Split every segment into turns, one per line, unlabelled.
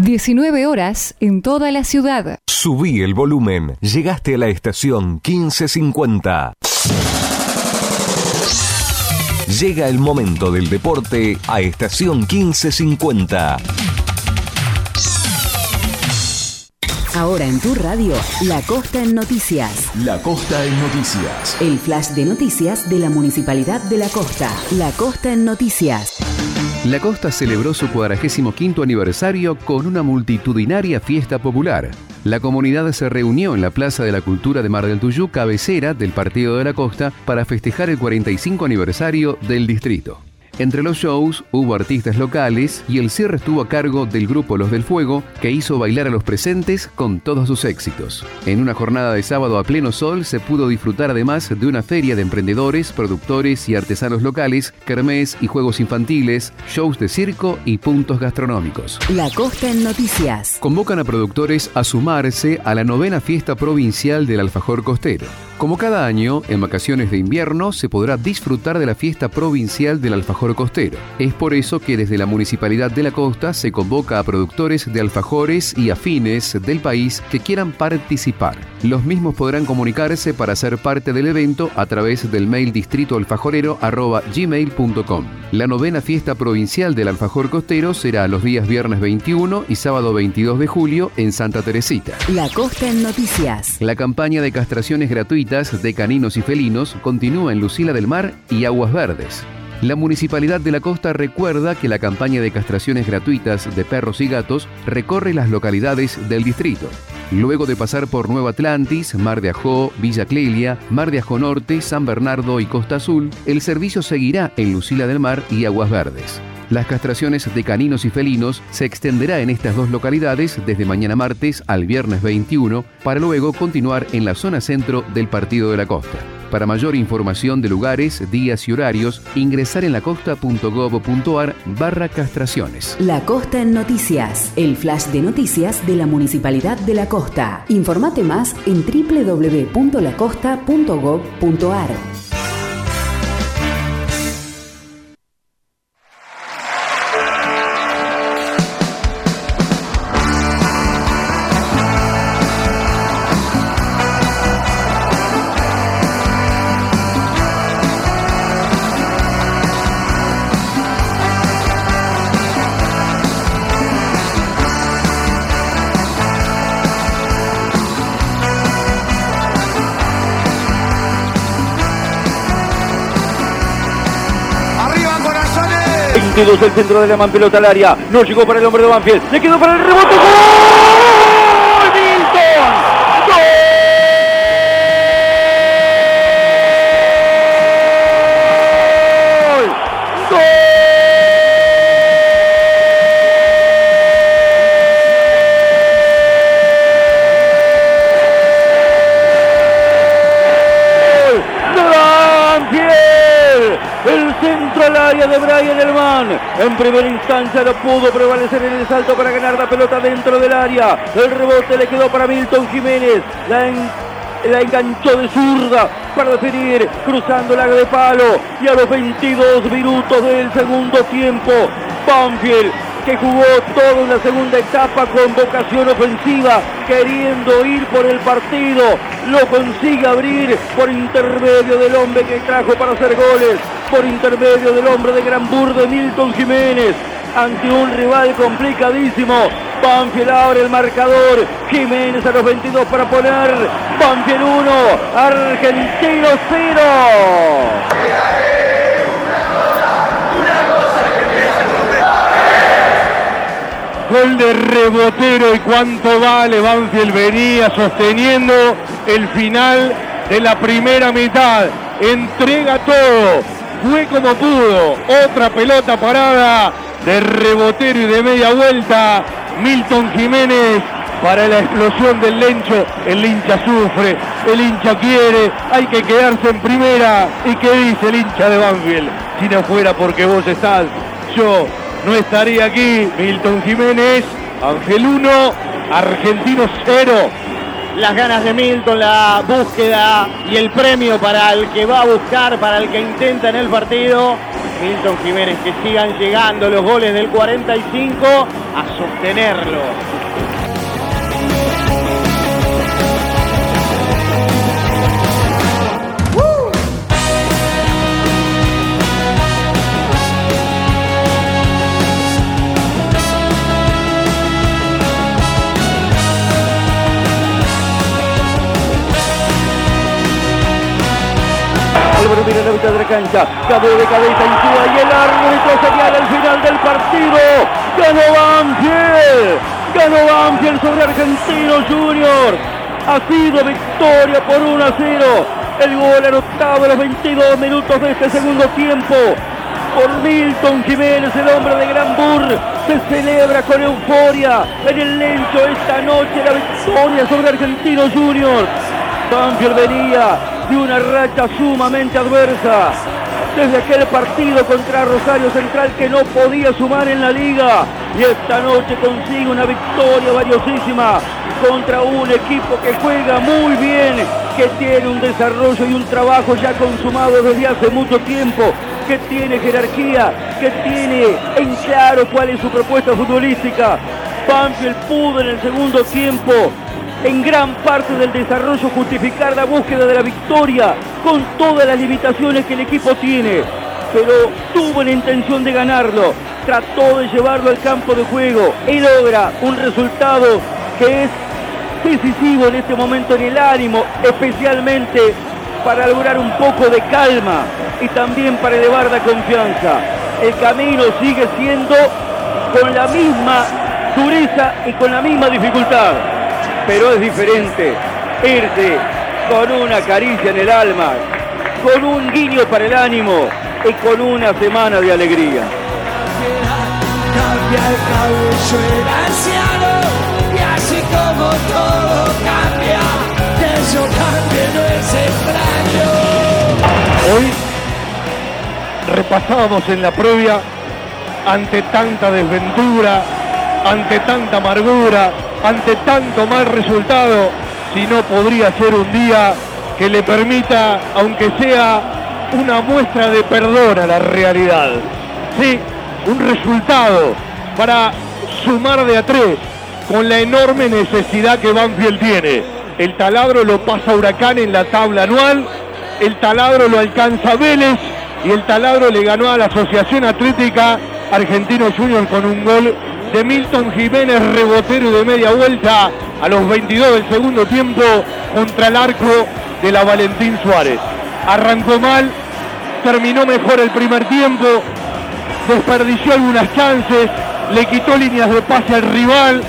19 horas en toda la ciudad.
Subí el volumen. Llegaste a la estación 1550. Llega el momento del deporte a estación 1550.
Ahora en tu radio, La Costa en Noticias.
La Costa en Noticias.
El flash de noticias de la Municipalidad de La Costa. La Costa en Noticias.
La Costa celebró su 45 aniversario con una multitudinaria fiesta popular. La comunidad se reunió en la Plaza de la Cultura de Mar del Tuyú, cabecera del Partido de la Costa, para festejar el 45 aniversario del distrito. Entre los shows hubo artistas locales y el cierre estuvo a cargo del grupo Los del Fuego, que hizo bailar a los presentes con todos sus éxitos. En una jornada de sábado a pleno sol se pudo disfrutar además de una feria de emprendedores, productores y artesanos locales, kermés y juegos infantiles, shows de circo y puntos gastronómicos.
La Costa en Noticias.
Convocan a productores a sumarse a la novena fiesta provincial del alfajor costero. Como cada año, en vacaciones de invierno se podrá disfrutar de la fiesta provincial del alfajor costero. Es por eso que desde la Municipalidad de la Costa se convoca a productores de alfajores y afines del país que quieran participar. Los mismos podrán comunicarse para ser parte del evento a través del mail distritoalfajorero.gmail.com. La novena fiesta provincial del alfajor costero será los días viernes 21 y sábado 22 de julio en Santa Teresita.
La Costa en Noticias.
La campaña de castraciones gratuitas de caninos y felinos continúa en Lucila del Mar y Aguas Verdes. La Municipalidad de la Costa recuerda que la campaña de castraciones gratuitas de perros y gatos recorre las localidades del distrito. Luego de pasar por Nueva Atlantis, Mar de Ajó, Villa Clelia, Mar de Ajó Norte, San Bernardo y Costa Azul, el servicio seguirá en Lucila del Mar y Aguas Verdes. Las castraciones de caninos y felinos se extenderá en estas dos localidades desde mañana martes al viernes 21 para luego continuar en la zona centro del Partido de la Costa. Para mayor información de lugares, días y horarios, ingresar en lacosta.gov.ar barra castraciones.
La Costa en Noticias, el flash de noticias de la Municipalidad de La Costa. Informate más en www.lacosta.gov.ar.
22 el centro de la man pelota al área. No llegó para el hombre de Banfield. Le quedó para el rebote. ¡Gol! En primera instancia no pudo prevalecer en el salto para ganar la pelota dentro del área. El rebote le quedó para Milton Jiménez. La, en- la enganchó de zurda para definir cruzando el área de palo. Y a los 22 minutos del segundo tiempo, Banfield que jugó toda una segunda etapa con vocación ofensiva, queriendo ir por el partido, lo consigue abrir por intermedio del hombre que trajo para hacer goles, por intermedio del hombre de Granbur de Milton Jiménez, ante un rival complicadísimo. Banfield abre el marcador, Jiménez a los 22 para poner Banfield 1, Argentino 0.
Gol de rebotero y cuánto vale. Banfield venía sosteniendo el final de la primera mitad. Entrega todo. Fue como pudo. Otra pelota parada de rebotero y de media vuelta. Milton Jiménez para la explosión del Lencho. El hincha sufre, el hincha quiere, hay que quedarse en primera. ¿Y qué dice el hincha de Banfield? Si no fuera porque vos estás, yo no estaría aquí. Milton Jiménez, Ángel 1, Argentino 0.
Las ganas de Milton, la búsqueda y el premio para el que va a buscar, para el que intenta en el partido. Milton Jiménez, que sigan llegando los goles del 45 a sostenerlo.
Álvaro mira la mitad de la cancha, cabo de cabeza Insúa y el árbitro señala el final del partido. Ganó Banfield, ganó Banfield sobre Argentino Junior. Ha sido victoria por 1 a 0. El gol anotado a los 22 minutos de este segundo tiempo. Por Milton Jiménez, el hombre de Gran Bur, se celebra con euforia en el lencho esta noche la victoria sobre Argentino Junior. Banfield venía de una racha sumamente adversa. Desde aquel partido contra Rosario Central que no podía sumar en la liga. Y esta noche consigue una victoria valiosísima contra un equipo que juega muy bien, que tiene un desarrollo y un trabajo ya consumado desde hace mucho tiempo, que tiene jerarquía, que tiene en claro cuál es su propuesta futbolística. Banfield pudo en el segundo tiempo en gran parte del desarrollo justificar la búsqueda de la victoria con todas las limitaciones que el equipo tiene. Pero tuvo la intención de ganarlo, trató de llevarlo al campo de juego y logra un resultado que es decisivo en este momento en el ánimo, especialmente para lograr un poco de calma y también para elevar la confianza. El camino sigue siendo con la misma dureza y con la misma dificultad pero es diferente irse con una caricia en el alma, con un guiño para el ánimo y con una semana de alegría.
Cambia el cabello el anciano y así como todo cambia, que yo cambie no es extraño.
Hoy repasábamos en la previa ante tanta desventura, ante tanta amargura, ante tanto mal resultado, si no podría ser un día que le permita, aunque sea una muestra de perdón a la realidad. Sí, un resultado para sumar de a tres con la enorme necesidad que Banfield tiene. El taladro lo pasa Huracán en la tabla anual, el taladro lo alcanza Vélez y el taladro le ganó a la Asociación Atlética Argentino Junior con un gol de Milton Jiménez, rebotero de media vuelta a los 22 del segundo tiempo contra el arco de la Valentín Suárez. Arrancó mal, terminó mejor el primer tiempo, desperdició algunas chances, le quitó líneas de pase al rival,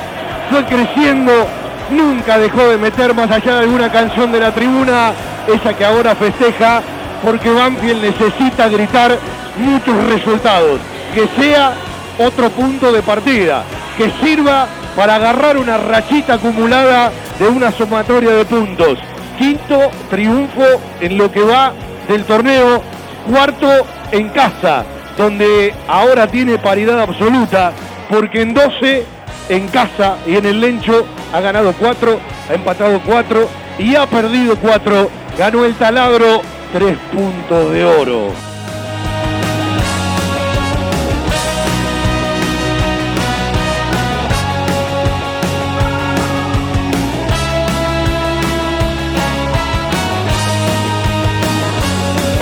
fue creciendo, nunca dejó de meter más allá de alguna canción de la tribuna, esa que ahora festeja, porque Banfield necesita gritar muchos resultados, que sea otro punto de partida, que sirva para agarrar una rachita acumulada de una sumatoria de puntos. Quinto triunfo en lo que va del torneo, cuarto en casa, donde ahora tiene paridad absoluta, porque en 12 en casa y en el Lencho ha ganado 4, ha empatado 4 y ha perdido 4. Ganó el taladro 3 puntos de oro.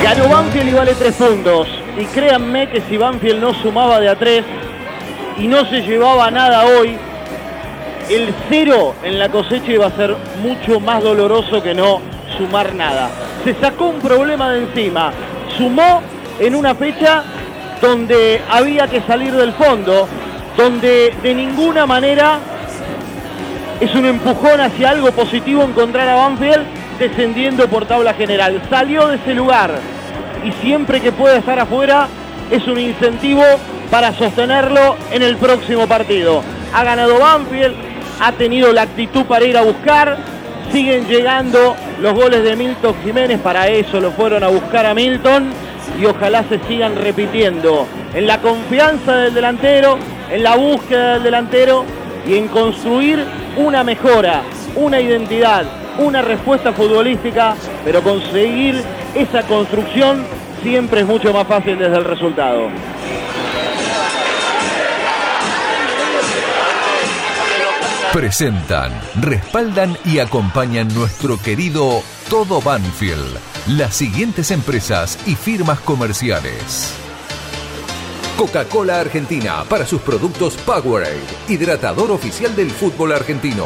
Ganó Banfield y vale 3 puntos. Y créanme que si Banfield no sumaba de a 3 y no se llevaba nada hoy, el cero en la cosecha iba a ser mucho más doloroso que no sumar nada. Se sacó un problema de encima. Sumó en una fecha donde había que salir del fondo, donde de ninguna manera es un empujón hacia algo positivo encontrar a Banfield descendiendo por tabla general. Salió de ese lugar y siempre que pueda estar afuera es un incentivo para sostenerlo en el próximo partido. Ha ganado Banfield, ha tenido la actitud para ir a buscar, siguen llegando los goles de Milton Jiménez, para eso lo fueron a buscar a Milton y ojalá se sigan repitiendo en la confianza del delantero, en la búsqueda del delantero y en construir una mejora, una identidad, una respuesta futbolística, pero conseguir esa construcción siempre es mucho más fácil desde el resultado.
Presentan, respaldan y acompañan nuestro querido Todo Banfield. Las siguientes empresas y firmas comerciales. Coca-Cola Argentina para sus productos Powerade, hidratador oficial del fútbol argentino.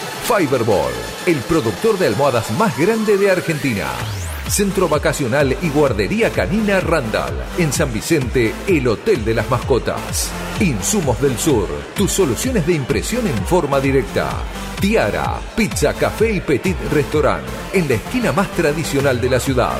Fiberball, el productor de almohadas más grande de Argentina. Centro Vacacional y Guardería Canina Randall. En San Vicente, el Hotel de las Mascotas. Insumos del Sur, tus soluciones de impresión en forma directa. Tiara, Pizza, Café y Petit Restaurant, en la esquina más tradicional de la ciudad.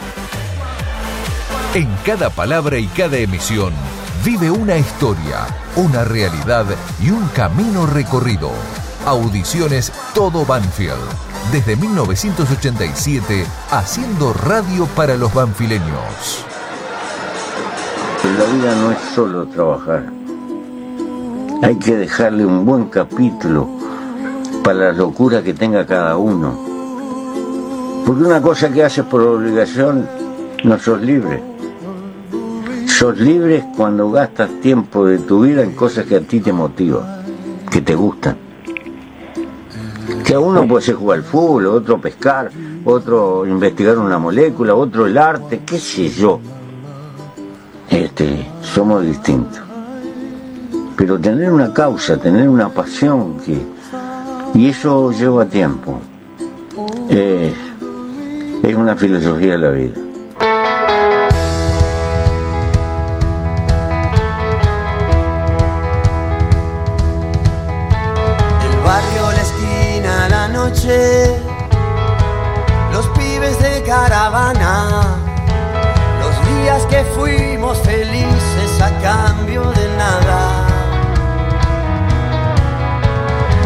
En cada palabra y cada emisión vive una historia, una realidad y un camino recorrido. Audiciones Todo Banfield. Desde 1987, haciendo radio para los banfileños.
La vida no es solo trabajar. Hay que dejarle un buen capítulo para la locura que tenga cada uno. Porque una cosa que haces por obligación, no sos libre. Sos libre cuando gastas tiempo de tu vida en cosas que a ti te motivan, que te gustan. Que a uno puede ser jugar al fútbol, otro pescar, otro investigar una molécula, otro el arte, qué sé yo. Este, somos distintos. Pero tener una causa, tener una pasión, que, y eso lleva tiempo. Eh, es una filosofía de la vida.
Los pibes de caravana, los días que fuimos felices a cambio de nada.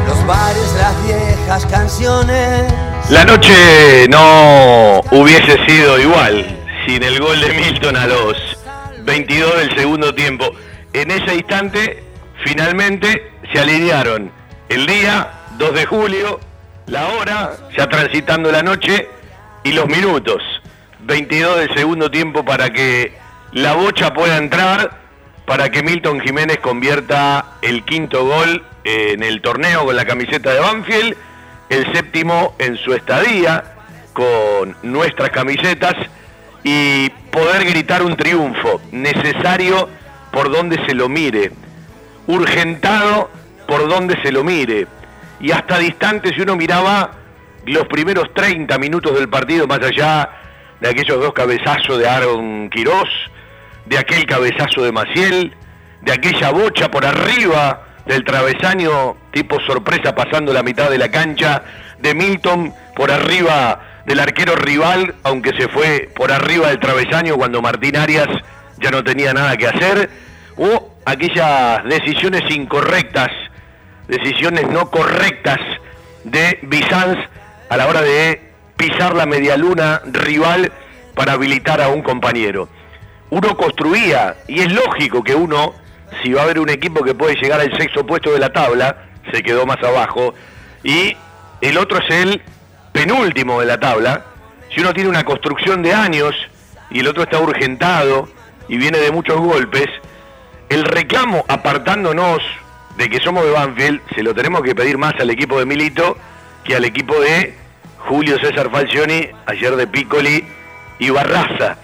Los bares, las viejas canciones.
La noche no hubiese sido igual sin el gol de Milton a los 22 del segundo tiempo. En ese instante, finalmente se alinearon el día 2 de julio, la hora, ya transitando la noche, y los minutos. 22 del segundo tiempo para que la bocha pueda entrar, para que Milton Jiménez convierta el quinto gol en el torneo con la camiseta de Banfield, el séptimo en su estadía con nuestras camisetas y poder gritar un triunfo necesario por donde se lo mire, urgentado por donde se lo mire. Y hasta distante si uno miraba los primeros 30 minutos del partido, más allá de aquellos dos cabezazos de Aaron Quirós, de aquel cabezazo de Maciel, de aquella bocha por arriba del travesaño tipo sorpresa pasando la mitad de la cancha, de Milton por arriba del arquero rival, aunque se fue por arriba del travesaño cuando Martín Arias ya no tenía nada que hacer, o aquellas decisiones incorrectas, decisiones no correctas de Bizanz a la hora de pisar la medialuna rival para habilitar a un compañero. Uno construía, y es lógico que uno, si va a haber un equipo que puede llegar al sexto puesto de la tabla, se quedó más abajo, y el otro es el penúltimo de la tabla. Si uno tiene una construcción de años y el otro está urgentado y viene de muchos golpes, el reclamo apartándonos de que somos de Banfield, se lo tenemos que pedir más al equipo de Milito que al equipo de Julio César Falcioni, ayer de Piccoli y Barraza.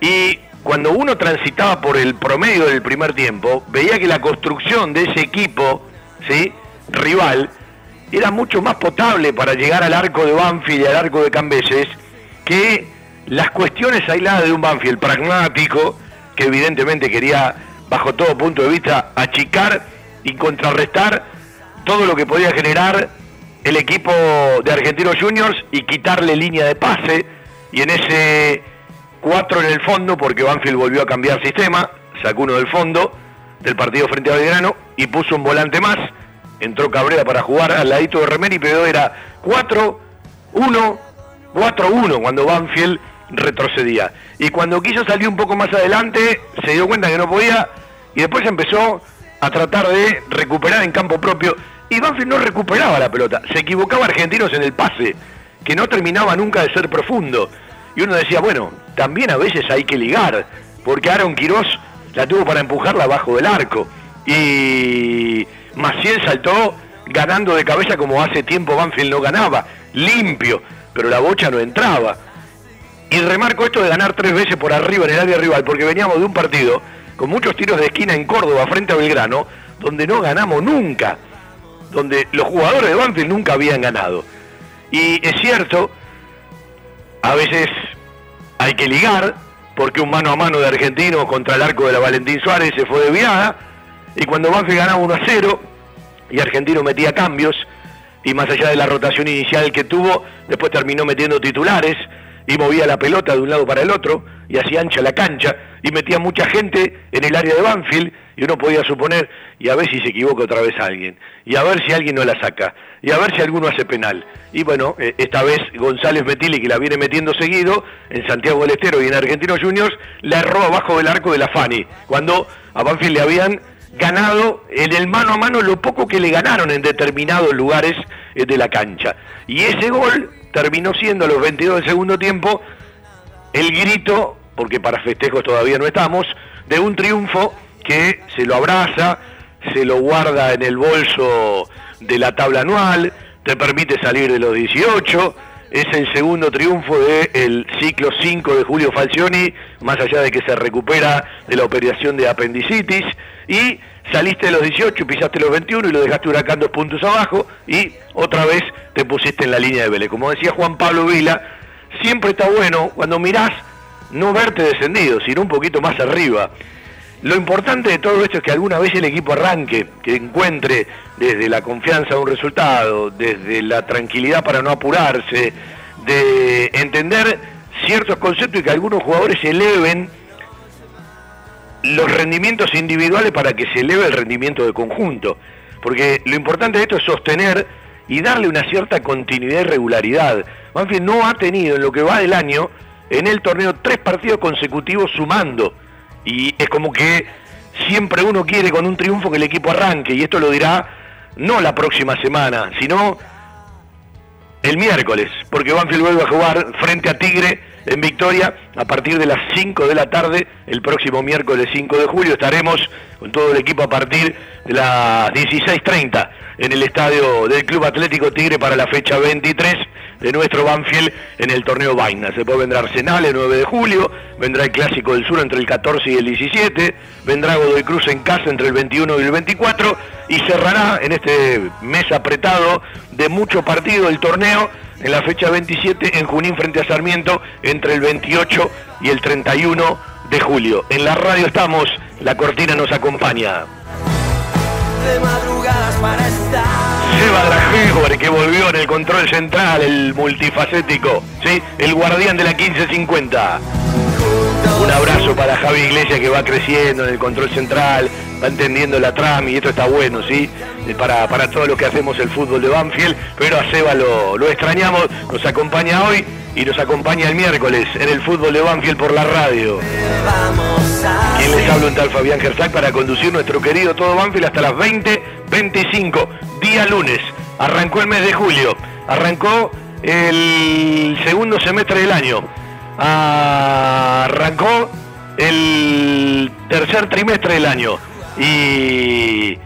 Y cuando uno transitaba por el promedio del primer tiempo, veía que la construcción de ese equipo, ¿sí? rival, era mucho más potable para llegar al arco de Banfield y al arco de Cambeses que las cuestiones aisladas de un Banfield pragmático, que evidentemente quería, bajo todo punto de vista, achicar y contrarrestar todo lo que podía generar el equipo de Argentinos Juniors y quitarle línea de pase. Y en ese 4 en el fondo, porque Banfield volvió a cambiar sistema, sacó uno del fondo del partido frente a Belgrano y puso un volante más. Entró Cabrera para jugar al ladito de Remeri, pero era 4-1, 4-1 cuando Banfield retrocedía. Y cuando quiso salir un poco más adelante, se dio cuenta que no podía y después empezó a tratar de recuperar en campo propio. Y Banfield no recuperaba la pelota, se equivocaba Argentinos en el pase, que no terminaba nunca de ser profundo. Y uno decía, bueno, también a veces hay que ligar, porque Aaron Quirós la tuvo para empujarla abajo del arco. Y Maciel saltó ganando de cabeza como hace tiempo Banfield no ganaba, limpio, pero la bocha no entraba. Y remarco esto de ganar tres veces por arriba en el área rival, porque veníamos de un partido con muchos tiros de esquina en Córdoba frente a Belgrano, donde no ganamos nunca, donde los jugadores de Banfield nunca habían ganado. Y es cierto, a veces hay que ligar, porque un mano a mano de argentino contra el arco de la Valentín Suárez se fue desviada, y cuando Banfield ganaba 1 a 0, y Argentino metía cambios, y más allá de la rotación inicial que tuvo, después terminó metiendo titulares, y movía la pelota de un lado para el otro, y hacía ancha la cancha, y metía mucha gente en el área de Banfield, y uno podía suponer, y a ver si se equivoca otra vez alguien, y a ver si alguien no la saca, y a ver si alguno hace penal. Y bueno, eh, esta vez González Metili, que la viene metiendo seguido, en Santiago del Estero y en Argentinos Juniors, la erró abajo del arco de la Fani, cuando a Banfield le habían ganado en el mano a mano lo poco que le ganaron en determinados lugares eh, de la cancha. Y ese gol terminó siendo a los 22 del segundo tiempo el grito, porque para festejos todavía no estamos, de un triunfo que se lo abraza, se lo guarda en el bolso de la tabla anual, te permite salir de los 18, es el segundo triunfo del ciclo 5 de Julio Falcioni, más allá de que se recupera de la operación de apendicitis, y saliste de los 18, pisaste los 21 y lo dejaste Huracán dos puntos abajo, y otra vez te pusiste en la línea de Vélez. Como decía Juan Pablo Vila, siempre está bueno cuando mirás no verte descendido, sino un poquito más arriba. Lo importante de todo esto es que alguna vez el equipo arranque, que encuentre desde la confianza un resultado, desde la tranquilidad para no apurarse, de entender ciertos conceptos y que algunos jugadores eleven los rendimientos individuales para que se eleve el rendimiento de conjunto. Porque lo importante de esto es sostener y darle una cierta continuidad y regularidad. Banfield no ha tenido en lo que va del año en el torneo tres partidos consecutivos sumando. Y es como que siempre uno quiere con un triunfo que el equipo arranque, y esto lo dirá no la próxima semana, sino el miércoles, porque Banfield vuelve a jugar frente a Tigre en Victoria a partir de las 5 de la tarde, el próximo miércoles 5 de julio. Estaremos con todo el equipo a partir de las 16.30 en el estadio del Club Atlético Tigre para la fecha 23 de nuestro Banfield en el torneo Vaina. Se puede vendrá Arsenal el 9 de julio, vendrá el Clásico del Sur entre el 14 y el 17, vendrá Godoy Cruz en casa entre el 21 y el 24 y cerrará en este mes apretado de mucho partido el torneo en la fecha 27 en Junín frente a Sarmiento entre el 28 y el 31 de julio. En la radio estamos, la cortina nos acompaña.
De madrugadas para.
Seba Dragegor, que volvió en el control central, el multifacético, ¿sí? el guardián de la 1550. Un abrazo para Javi Iglesias que va creciendo en el control central, va entendiendo la trama y esto está bueno, ¿sí? Eh, Para, para todo lo que hacemos el fútbol de Banfield, pero a Seba lo, extrañamos, nos acompaña hoy y nos acompaña el miércoles en el fútbol de Banfield por la radio. Quien les habla un tal Fabián Gersac para conducir nuestro querido Todo Banfield hasta las 20.25, día lunes. arrancó el mes de julio, arrancó el segundo semestre del año, arrancó el tercer trimestre del año y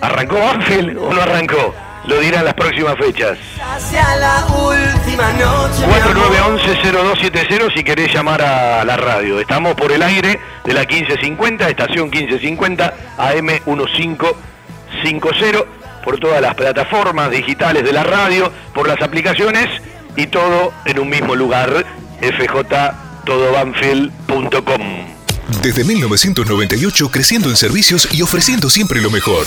arrancó Banfield o no arrancó. Lo dirán las próximas fechas.
Hacia la última noche.
4911-0270 si querés llamar a la radio. Estamos por el aire de la 1550, estación 1550, AM 1550, por todas las plataformas digitales de la radio, por las aplicaciones y todo en un mismo lugar, fjtodobanfield.com.
Desde 1998 creciendo en servicios y ofreciendo siempre lo mejor.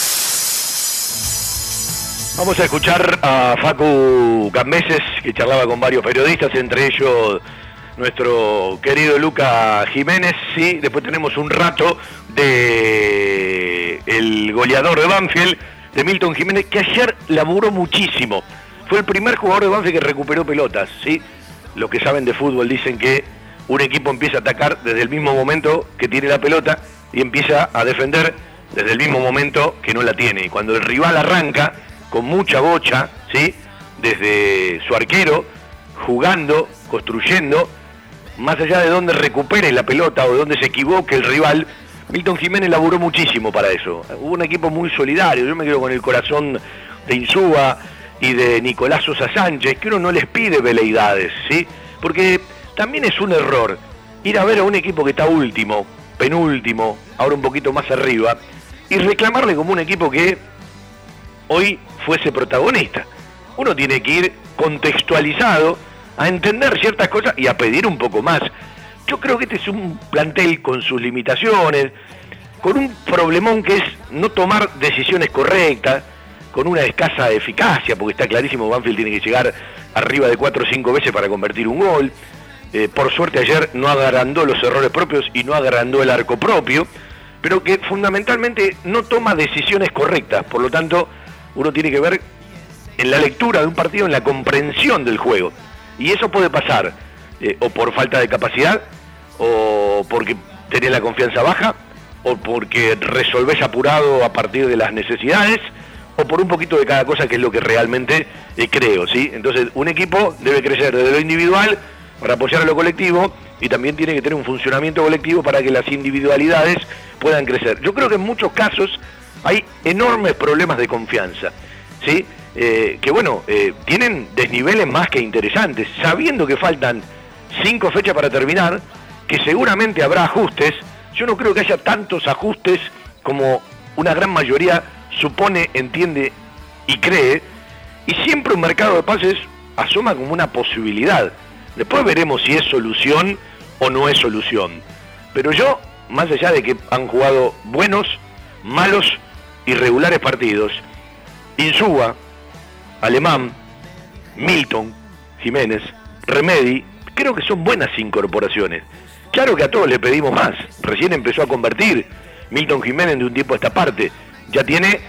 Vamos a escuchar a Facu Cambeses, que charlaba con varios periodistas, entre ellos nuestro querido Luca Jiménez, sí, después tenemos un rato de el goleador de Banfield, de Milton Jiménez, que ayer laburó muchísimo. Fue el primer jugador de Banfield que recuperó pelotas, sí. Los que saben de fútbol dicen que un equipo empieza a atacar desde el mismo momento que tiene la pelota y empieza a defender desde el mismo momento que no la tiene. Y cuando el rival arranca, con mucha bocha, ¿sí? Desde su arquero, jugando, construyendo, más allá de donde recupere la pelota o de donde se equivoque el rival, Milton Jiménez laburó muchísimo para eso. Hubo un equipo muy solidario, yo me quedo con el corazón de Insúa y de Nicolás Sosa Sánchez, que uno no les pide veleidades, ¿sí? Porque también es un error ir a ver a un equipo que está último, penúltimo, ahora un poquito más arriba, y reclamarle como un equipo que hoy fuese protagonista. Uno tiene que ir contextualizado a entender ciertas cosas y a pedir un poco más. Yo creo que este es un plantel con sus limitaciones, con un problemón que es no tomar decisiones correctas, con una escasa eficacia, porque está clarísimo, Banfield tiene que llegar arriba de 4 o 5 veces para convertir un gol. Eh, por suerte ayer no agrandó los errores propios y no agrandó el arco propio, pero que fundamentalmente no toma decisiones correctas. Por lo tanto, uno tiene que ver en la lectura de un partido, en la comprensión del juego. Y eso puede pasar eh, o por falta de capacidad, o porque tenés la confianza baja, o porque resolvés apurado a partir de las necesidades, o por un poquito de cada cosa que es lo que realmente eh, creo, ¿sí? Entonces, un equipo debe crecer desde lo individual para apoyar a lo colectivo y también tiene que tener un funcionamiento colectivo para que las individualidades puedan crecer. Yo creo que en muchos casos hay enormes problemas de confianza, ¿sí? Eh, que bueno, eh, tienen desniveles más que interesantes, sabiendo que faltan cinco fechas para terminar, que seguramente habrá ajustes, yo no creo que haya tantos ajustes como una gran mayoría supone, entiende y cree, y siempre un mercado de pases asoma como una posibilidad. Después veremos si es solución o no es solución. Pero yo, más allá de que han jugado buenos, malos irregulares partidos, Insúa, Alemán, Milton, Jiménez, Remedi, creo que son buenas incorporaciones. Claro que a todos le pedimos más. Recién empezó a convertir Milton Jiménez de un tiempo a esta parte. Ya tiene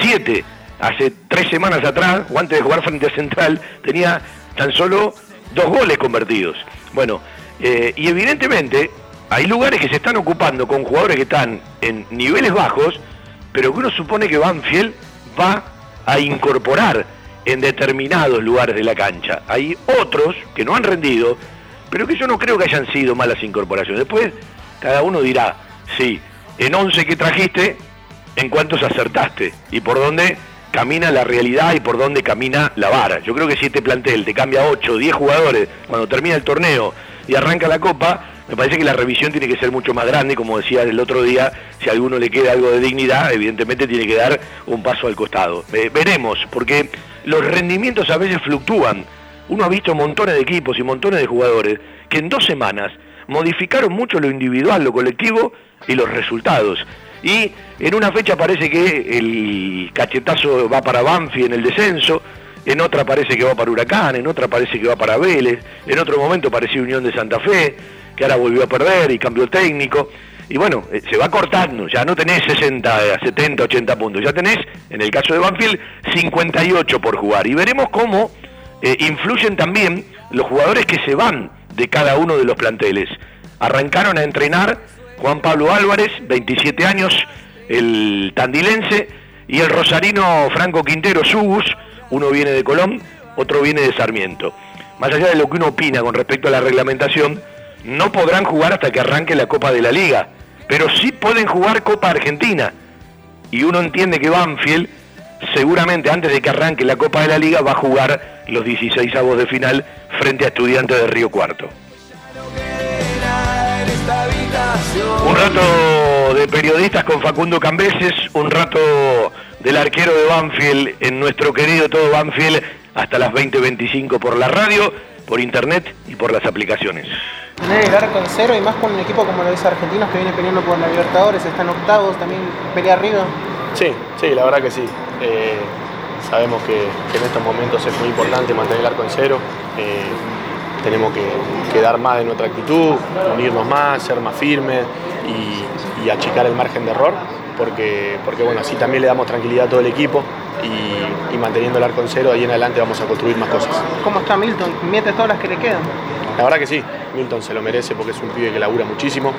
siete. Hace tres semanas atrás, antes de jugar frente a Central, tenía tan solo dos goles convertidos. Bueno, eh, y evidentemente hay lugares que se están ocupando con jugadores que están en niveles bajos pero que uno supone que Banfield va a incorporar en determinados lugares de la cancha. Hay otros que no han rendido, pero que yo no creo que hayan sido malas incorporaciones. Después cada uno dirá, sí, en 11 que trajiste, en cuántos acertaste y por dónde camina la realidad y por dónde camina la vara. Yo creo que si este plantel te cambia 8 o 10 jugadores cuando termina el torneo y arranca la copa, me parece que la revisión tiene que ser mucho más grande, como decía el otro día, si a alguno le queda algo de dignidad, evidentemente tiene que dar un paso al costado. Veremos, porque los rendimientos a veces fluctúan. Uno ha visto montones de equipos y montones de jugadores que en dos semanas modificaron mucho lo individual, lo colectivo y los resultados. Y en una fecha parece que el cachetazo va para Banfi en el descenso, en otra parece que va para Huracán, en otra parece que va para Vélez, en otro momento parecía Unión de Santa Fe, que ahora volvió a perder y cambió técnico. Y bueno, eh, se va cortando, ya no tenés 60, 70, 80 puntos, ya tenés, en el caso de Banfield, 58 por jugar. Y veremos cómo eh, influyen también los jugadores que se van de cada uno de los planteles. Arrancaron a entrenar Juan Pablo Álvarez, 27 años, el tandilense, y el rosarino Franco Quintero Subus, uno viene de Colón, otro viene de Sarmiento. Más allá de lo que uno opina con respecto a la reglamentación, no podrán jugar hasta que arranque la Copa de la Liga, pero sí pueden jugar Copa Argentina. Y uno entiende que Banfield, seguramente antes de que arranque la Copa de la Liga, va a jugar los 16 avos de final frente a Estudiantes de Río Cuarto. Un rato de periodistas con Facundo Cambeses, un rato del arquero de Banfield en nuestro querido todo Banfield hasta las 20.25 por la radio, por internet y por las aplicaciones.
Tener el arco en cero y más con un equipo como lo es Argentinos que viene peleando por la Libertadores, están octavos, también pelea arriba.
Sí, sí, la verdad que sí. Eh, sabemos que, que, en estos momentos es muy importante mantener el arco en cero. Eh, tenemos que, que, dar más de nuestra actitud, unirnos más, ser más firmes y, y, achicar el margen de error, porque, porque bueno, así también le damos tranquilidad a todo el equipo y, y manteniendo el arco en cero, ahí en adelante vamos a construir más cosas.
¿Cómo está Milton? ¿Mete todas las que le quedan?
La verdad que sí, Milton se lo merece porque es un pibe que labura muchísimo,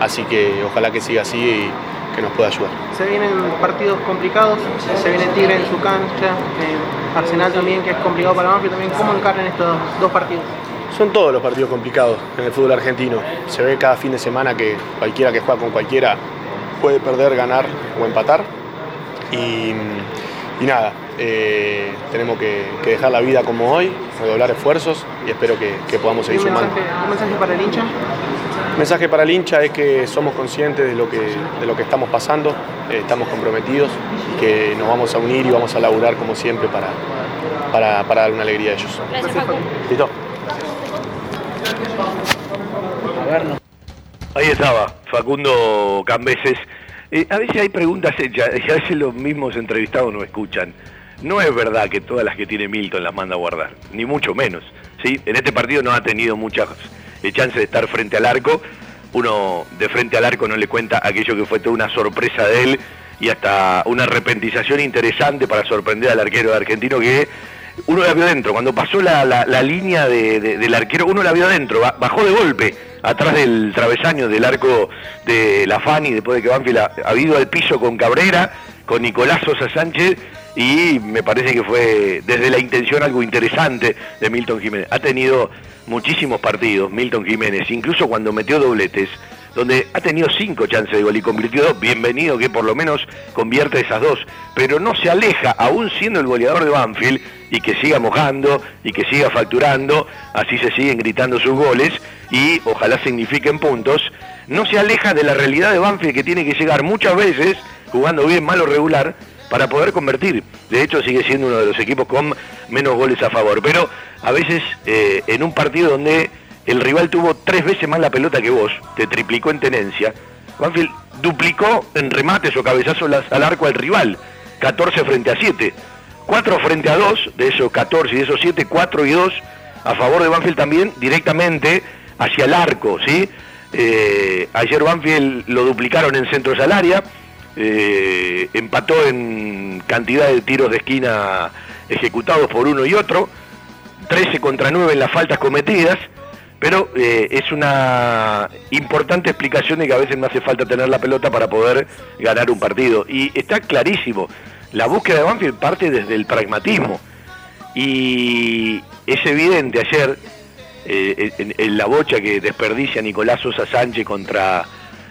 así que ojalá que siga así y que nos pueda ayudar.
Se vienen partidos complicados, se viene Tigre en su cancha, eh, Arsenal también que es complicado para Banfield también. ¿Cómo encargan estos dos partidos?
Son todos los partidos complicados en el fútbol argentino. Se ve cada fin de semana que cualquiera que juega con cualquiera puede perder, ganar o empatar. Y, y nada, eh, tenemos que, que, dejar la vida como hoy, redoblar esfuerzos y espero que, que podamos seguir sumando.
mensaje, ¿Un mensaje para el hincha?
El mensaje para el hincha es que somos conscientes de lo que, de lo que estamos pasando, eh, estamos comprometidos, que nos vamos a unir y vamos a laburar como siempre para, para, para dar una alegría a ellos.
Gracias, Facu.
¿Listo?
Ahí estaba, Facundo Cambeses. Eh, a veces hay preguntas hechas y a veces los mismos entrevistados no escuchan. No es verdad que todas las que tiene Milton las manda a guardar, ni mucho menos. ¿sí? En este partido no ha tenido muchas chances de estar frente al arco. Uno de frente al arco no le cuenta aquello que fue toda una sorpresa de él y hasta una repentización interesante para sorprender al arquero argentino que uno la vio dentro. Cuando pasó la, la, la línea de, de, del arquero, uno la vio adentro, bajó de golpe atrás del travesaño del arco de la Fani, después de que Banfield ha, ha ido al piso con Cabrera, con Nicolás Sosa Sánchez, y me parece que fue desde la intención algo interesante de Milton Jiménez. Ha tenido muchísimos partidos Milton Jiménez, incluso cuando metió dobletes, donde ha tenido cinco chances de gol y convirtió dos, bienvenido que por lo menos convierte esas dos, pero no se aleja, aún siendo el goleador de Banfield, y que siga mojando y que siga facturando, así se siguen gritando sus goles y ojalá signifiquen puntos, no se aleja de la realidad de Banfield que tiene que llegar muchas veces, jugando bien, mal o regular, para poder convertir. De hecho, sigue siendo uno de los equipos con menos goles a favor. Pero a veces eh, en un partido donde el rival tuvo tres veces más la pelota que vos, te triplicó en tenencia, Banfield duplicó en remates o cabezazos al arco al rival, 14 frente a 7. 4 frente a 2, de esos 14 y de esos 7, 4 y 2 a favor de Banfield también directamente hacia el arco, ¿sí? Eh, ayer Banfield lo duplicaron en centros al área, eh, empató en cantidad de tiros de esquina ejecutados por uno y otro, 13 contra 9 en las faltas cometidas, pero eh, es una importante explicación de que a veces no hace falta tener la pelota para poder ganar un partido. Y está clarísimo, la búsqueda de Banfield parte desde el pragmatismo. Y es evidente ayer, eh, en, la bocha que desperdicia Nicolás Sosa Sánchez contra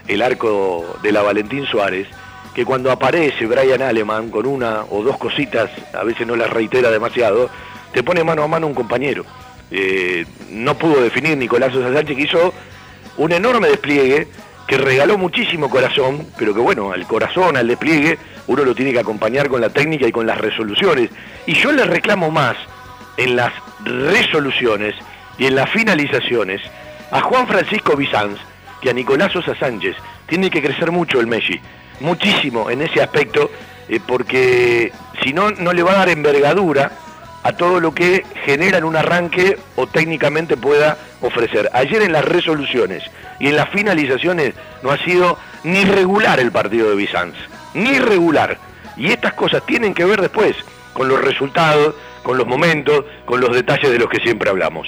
el arco de la Valentín Suárez, que cuando aparece Brian Aleman con una o dos cositas, a veces no las reitera demasiado, te pone mano a mano un compañero. Eh, no pudo definir Nicolás Sosa Sánchez que hizo un enorme despliegue que regaló muchísimo corazón, pero que bueno, al corazón, al despliegue, uno lo tiene que acompañar con la técnica y con las resoluciones. Y yo le reclamo más en las resoluciones y en las finalizaciones a Juan Francisco Bizanz que a Nicolás Sosa Sánchez. Tiene que crecer mucho el Messi, muchísimo en ese aspecto, eh, porque si no, no le va a dar envergadura a todo lo que genera en un arranque o técnicamente pueda ofrecer. Ayer en las resoluciones y en las finalizaciones no ha sido ni regular el partido de Bizanz, ni regular. Y estas cosas tienen que ver después con los resultados, con los momentos, con los detalles de los que siempre hablamos.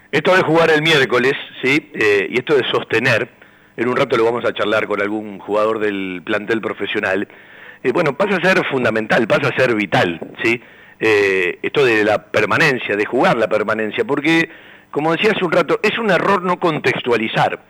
Esto de jugar el miércoles, ¿sí? Eh, y esto de sostener, en un rato lo vamos a charlar con algún jugador del plantel profesional, eh, bueno, pasa a ser fundamental, pasa a ser vital, ¿sí? Eh, esto de la permanencia, de jugar la permanencia, porque, como decía hace un rato, es un error no contextualizar.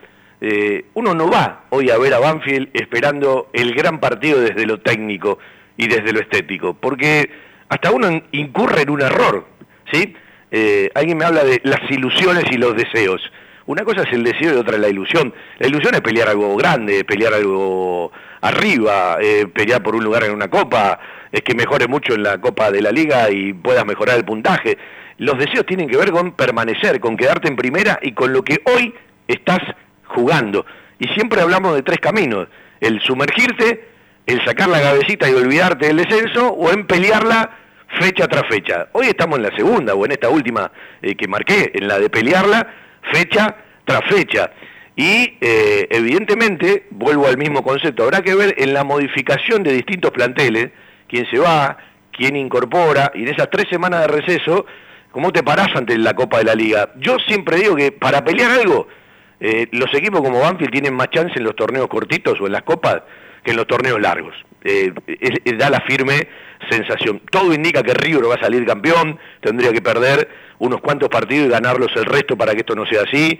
uno no va hoy a ver a Banfield esperando el gran partido desde lo técnico y desde lo estético, porque hasta uno incurre en un error, ¿sí? Eh, alguien me habla de las ilusiones y los deseos. Una cosa es el deseo y otra es la ilusión. La ilusión es pelear algo grande, pelear algo arriba, eh, pelear por un lugar en una copa, es que mejore mucho en la copa de la liga y puedas mejorar el puntaje. Los deseos tienen que ver con permanecer, con quedarte en primera y con lo que hoy estás jugando. Y siempre hablamos de tres caminos, el sumergirte, el sacar la cabecita y olvidarte del descenso o en pelearla fecha tras fecha. Hoy estamos en la segunda o en esta última eh, que marqué, en la de pelearla, fecha tras fecha. Y eh, evidentemente, vuelvo al mismo concepto, habrá que ver en la modificación de distintos planteles, quién se va, quién incorpora, y en esas tres semanas de receso, cómo te parás ante la Copa de la Liga. Yo siempre digo que para pelear algo, eh, los equipos como Banfield tienen más chance en los torneos cortitos o en las copas que en los torneos largos. da la firme sensación. Todo indica que River va a salir campeón, tendría que perder unos cuantos partidos y ganarlos el resto para que esto no sea así.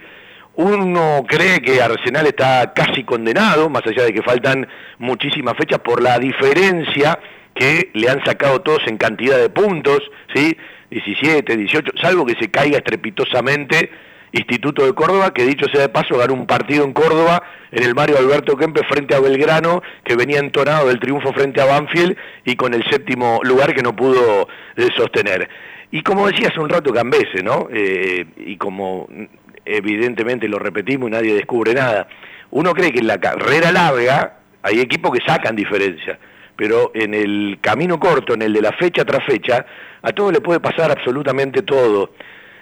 Uno cree que Arsenal está casi condenado, más allá de que faltan muchísimas fechas por la diferencia que le han sacado todos en cantidad de puntos, ¿sí? 17, 18, salvo que se caiga estrepitosamente Instituto de Córdoba, que dicho sea de paso, ganó un partido en Córdoba en el Mario Alberto Kempe frente a Belgrano, que venía entonado del triunfo frente a Banfield y con el séptimo lugar que no pudo eh, sostener. Y como decía hace un rato Cambese, ¿no? Eh, y como evidentemente lo repetimos y nadie descubre nada, uno cree que en la carrera larga hay equipos que sacan diferencia, pero en el camino corto, en el de la fecha tras fecha, a todo le puede pasar absolutamente todo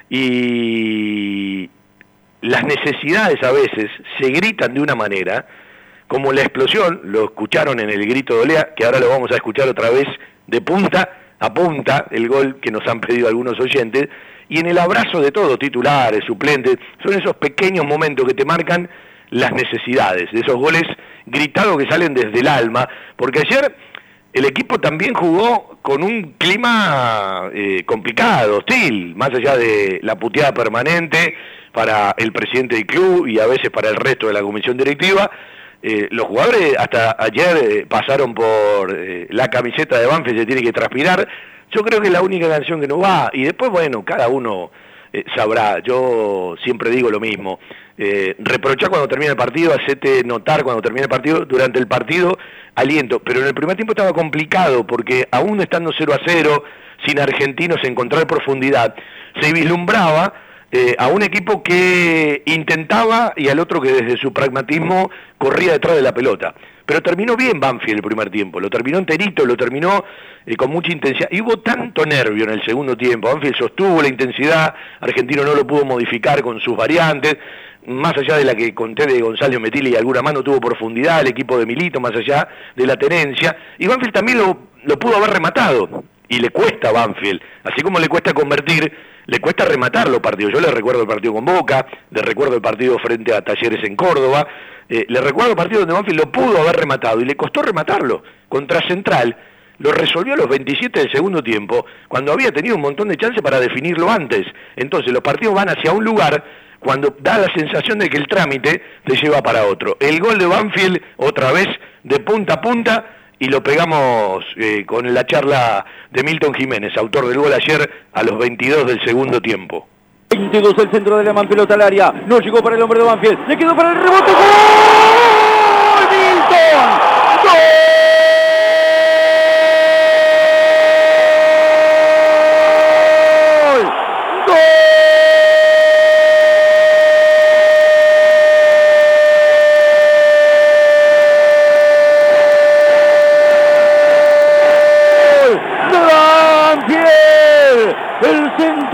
y las necesidades a veces se gritan de una manera, como la explosión, lo escucharon en el grito de Olea, que ahora lo vamos a escuchar otra vez de punta a punta, el gol que nos han pedido algunos oyentes, y en el abrazo de todos, titulares, suplentes, son esos pequeños momentos que te marcan las necesidades, de esos goles gritados que salen desde el alma, porque ayer el equipo también jugó con un clima eh, complicado, hostil, más allá de la puteada permanente para el presidente del club y a veces para el resto de la comisión directiva. Eh, los jugadores hasta ayer eh, pasaron por la camiseta de Banfield, se tiene que transpirar, Yo creo que es la única canción que no va. Y después, bueno, cada uno sabrá. Yo siempre digo lo mismo. Eh, reprochar cuando termina el partido, hacete notar cuando termina el partido, durante el partido aliento. Pero en el primer tiempo estaba complicado porque aún estando 0 a 0, sin argentinos encontrar profundidad, se vislumbraba eh, a un equipo que intentaba y al otro que desde su pragmatismo corría detrás de la pelota. Pero terminó bien Banfield el primer tiempo, lo terminó enterito, lo terminó eh, con mucha intensidad. Y hubo tanto nervio en el segundo tiempo. Banfield sostuvo la intensidad, Argentino no lo pudo modificar con sus variantes más allá de la que conté de Gonzalo Metili y alguna mano tuvo profundidad, el equipo de Milito, más allá de la tenencia, y Banfield también lo, lo pudo haber rematado, y le cuesta a Banfield, así como le cuesta convertir, le cuesta rematar los partidos. Yo le recuerdo el partido con Boca, le recuerdo el partido frente a Talleres en Córdoba, eh, le recuerdo el partido donde Banfield lo pudo haber rematado, y le costó rematarlo, contra Central, lo resolvió a los 27 del segundo tiempo, cuando había tenido un montón de chances para definirlo antes. Entonces los partidos van hacia un lugar cuando da la sensación de que el trámite te lleva para otro. El gol de Banfield, otra vez, de punta a punta, y lo pegamos eh, con la charla de Milton Jiménez, autor del gol ayer a los 22 del segundo tiempo.
22 el centro de la man pelota al área, no llegó para el hombre de Banfield, le quedó para el rebote. ¡Gol!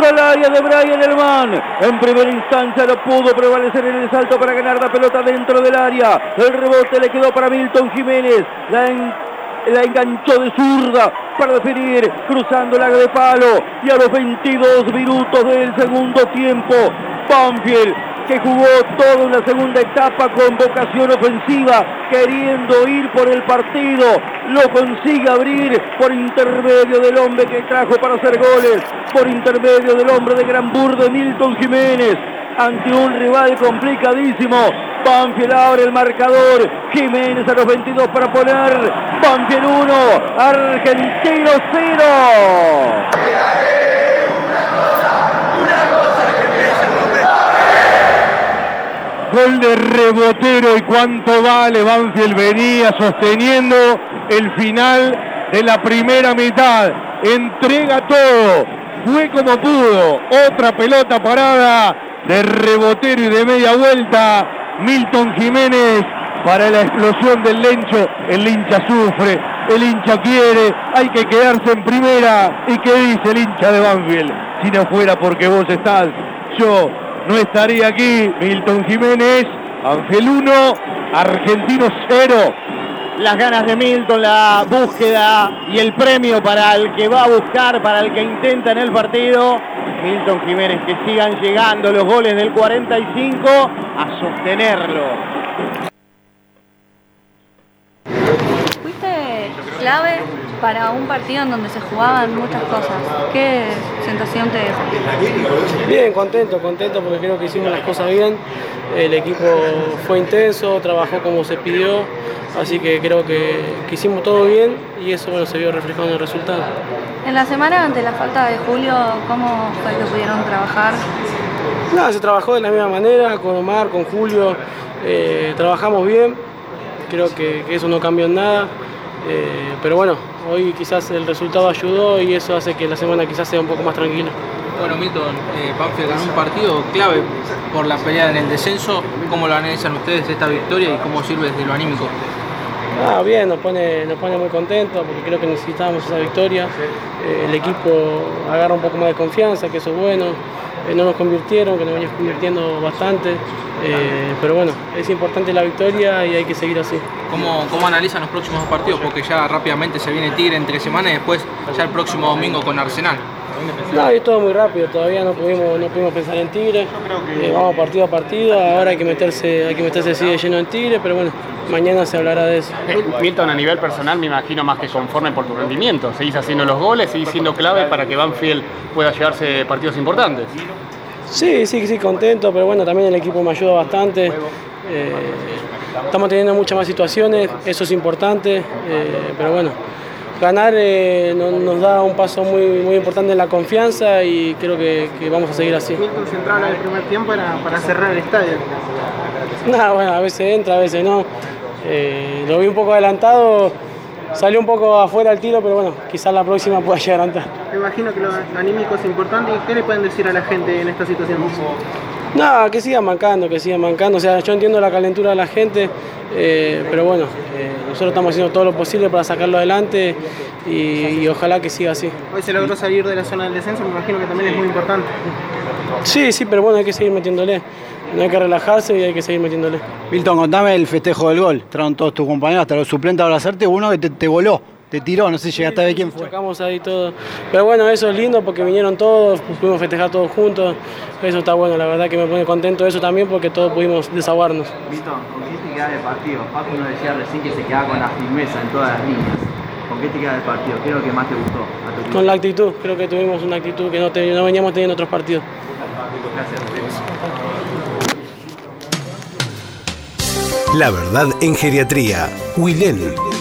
El centro al área de Brian Elman. En primera instancia lo pudo prevalecer en el salto para ganar la pelota dentro del área. El rebote le quedó para Milton Jiménez. La, la enganchó de zurda para definir cruzando el área de palo. Y a los 22 minutos del segundo tiempo, Banfield que jugó toda una segunda etapa con vocación ofensiva, queriendo ir por el partido, lo consigue abrir por intermedio del hombre que trajo para hacer goles, por intermedio del hombre de Gran de Milton Jiménez, ante un rival complicadísimo. Banfield abre el marcador, Jiménez a los 22 para poner Banfield 1, Argentino 0.
Gol de rebotero y cuánto vale. Banfield venía sosteniendo el final de la primera mitad. Entrega todo. Fue como pudo. Otra pelota parada de rebotero y de media vuelta. Milton Jiménez para la explosión del lencho. El hincha sufre, el hincha quiere, hay que quedarse en primera. ¿Y qué dice el hincha de Banfield? Si no fuera porque vos estás, yo no estaría aquí. Milton Jiménez, Ángel 1, Argentino 0.
Las ganas de Milton, la búsqueda y el premio para el que va a buscar, para el que intenta en el partido. Milton Jiménez, que sigan llegando los goles del 45 a sostenerlo.
Fuiste clave para un partido en donde se jugaban muchas cosas. ¿Qué sensación te dejó?
Bien, contento, contento porque creo que hicimos las cosas bien. El equipo fue intenso, trabajó como se pidió, así que creo que, que hicimos todo bien y eso bueno, se vio reflejado en el resultado.
En la semana, ante la falta de Julio, ¿cómo fue que pudieron trabajar?
Nada, se trabajó de la misma manera, con Omar, con Julio, eh, trabajamos bien, creo que, que eso no cambió en nada. Eh, pero bueno, hoy quizás el resultado ayudó y eso hace que la semana quizás sea un poco más tranquila.
Bueno, Milton, eh, Banfield ganó un partido clave por la pelea en el descenso. ¿Cómo lo analizan ustedes esta victoria y cómo sirve desde lo anímico?
Ah, bien, nos pone, nos pone muy contentos porque creo que necesitábamos esa victoria. Eh, el equipo agarra un poco más de confianza, que eso es bueno. Eh, no nos convirtieron, que nos veníamos convirtiendo bastante. Eh, pero bueno, es importante la victoria y hay que seguir así.
¿Cómo, ¿Cómo analizan los próximos partidos? Porque ya rápidamente se viene Tigre entre semanas y después ya el próximo domingo con Arsenal.
No, es todo muy rápido, todavía no pudimos, no pudimos pensar en Tigre, Eh, vamos partido a partido, ahora hay que meterse, hay que meterse así de lleno en Tigre, pero bueno, mañana se hablará de eso.
Eh, Milton, a nivel personal me imagino más que conforme por tu rendimiento, seguís haciendo los goles, seguís siendo clave para que Banfield pueda llevarse partidos importantes.
Sí, sí, sí, contento, pero bueno, también el equipo me ayuda bastante. Eh, estamos teniendo muchas más situaciones, eso es importante, eh, pero bueno, ganar eh, no- nos da un paso muy, muy importante en la confianza y creo que, que vamos a seguir así.
Milton central en el primer tiempo era para cerrar el estadio.
Nada, bueno, a veces entra, a veces no. Eh, lo vi un poco adelantado, salió un poco afuera el tiro, pero bueno, quizás la próxima pueda llegar a entrar.
Me imagino que lo anímico es importante. ¿Y qué le pueden decir a la gente en esta situación?
No, que sigan mancando, que sigan mancando. O sea, yo entiendo la calentura de la gente, eh, pero bueno, eh, nosotros estamos haciendo todo lo posible para sacarlo adelante y, y ojalá que siga así.
Hoy se logró salir de la zona del descenso, me imagino que también es muy importante.
Sí, sí, pero bueno, hay que seguir metiéndole. No hay que relajarse y hay que seguir metiéndole.
Milton, contame el festejo del gol. Entraron todos tus compañeros, hasta los suplentes a abrazarte. Uno que te, te voló, te tiró, no sé si llegaste a ver quién fue.
Chocamos ahí todo. Pero bueno, eso es lindo porque vinieron todos, pudimos festejar todos juntos. Eso está bueno, la verdad que me pone contento eso también porque todos pudimos desahogarnos.
Milton, ¿con qué te queda del partido? Paco nos decía recién que se quedaba con la firmeza en todas las líneas. ¿Con qué te queda del partido? ¿Qué es lo que más te gustó? a tu equipo?
Con la actitud, creo que tuvimos una actitud que no, te- no veníamos teniendo otros partidos.
La verdad en geriatría. Wilén.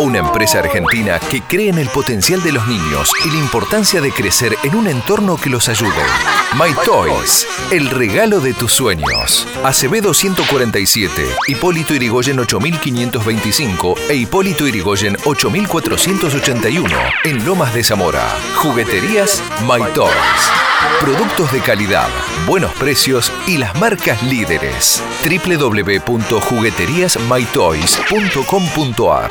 Una empresa argentina que cree en el potencial de los niños y la importancia de crecer en un entorno que los ayude. My Toys, el regalo de tus sueños. Acevedo 147, Hipólito Irigoyen 8525 e Hipólito Irigoyen 8481 en Lomas de Zamora. Jugueterías My Toys. Productos de calidad, buenos precios y las marcas líderes. www.jugueteriasmytoys.com.ar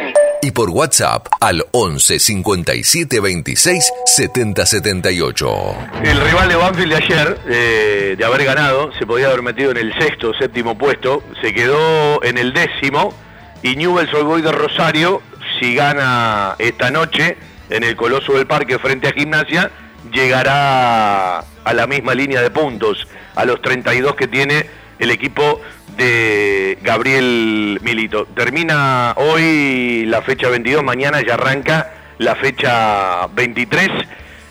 y por WhatsApp al 11 57 26 70 78.
El rival de Banfield de ayer, eh, de haber ganado, se podía haber metido en el sexto o séptimo puesto, se quedó en el décimo y Newell's Old Boys de Rosario, si gana esta noche en el Coloso del Parque frente a Gimnasia, llegará a la misma línea de puntos, a los 32 que tiene el equipo de Gabriel Milito. Termina hoy la fecha 22, mañana ya arranca la fecha 23.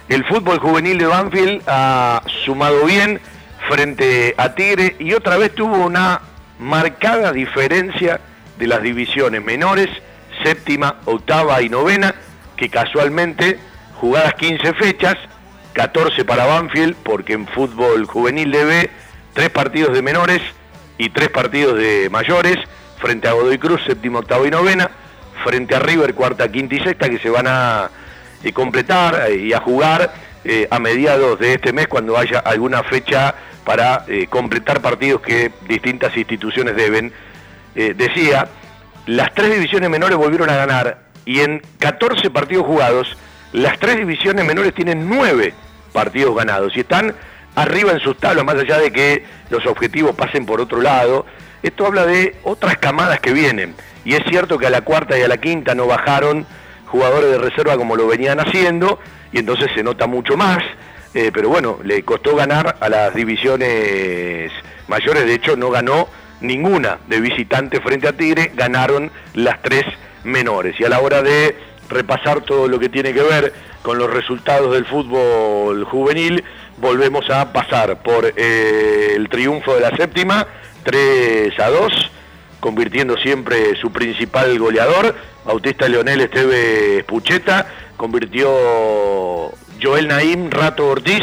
El fútbol juvenil de Banfield ha sumado bien frente a Tigre y otra vez tuvo una marcada diferencia de las divisiones menores, séptima, octava y novena, que casualmente jugadas 15 fechas, 14 para Banfield, porque en fútbol juvenil de B, tres partidos de menores y tres partidos de mayores, frente a Godoy Cruz, séptima, octava y novena, frente a River, cuarta, quinta y sexta, que se van a eh, completar eh, y a jugar eh, a mediados de este mes cuando haya alguna fecha para completar partidos que distintas instituciones deben. Decía, las tres divisiones menores volvieron a ganar y en 14 partidos jugados, las tres divisiones menores tienen nueve partidos ganados y están arriba en sus tablas, más allá de que los objetivos pasen por otro lado. Esto habla de otras camadas que vienen. Y es cierto que a la cuarta y a la quinta no bajaron jugadores de reserva como lo venían haciendo, y entonces se nota mucho más. Eh, pero bueno, le costó ganar a las divisiones mayores, de hecho no ganó ninguna de visitante frente a Tigre, ganaron las tres menores. Y a la hora de repasar todo lo que tiene que ver con los resultados del fútbol juvenil, volvemos a pasar por eh, el triunfo de la séptima, 3 a 2, convirtiendo siempre su principal goleador, Bautista Leonel Esteves Pucheta, convirtió Joel Naim, Rato Ortiz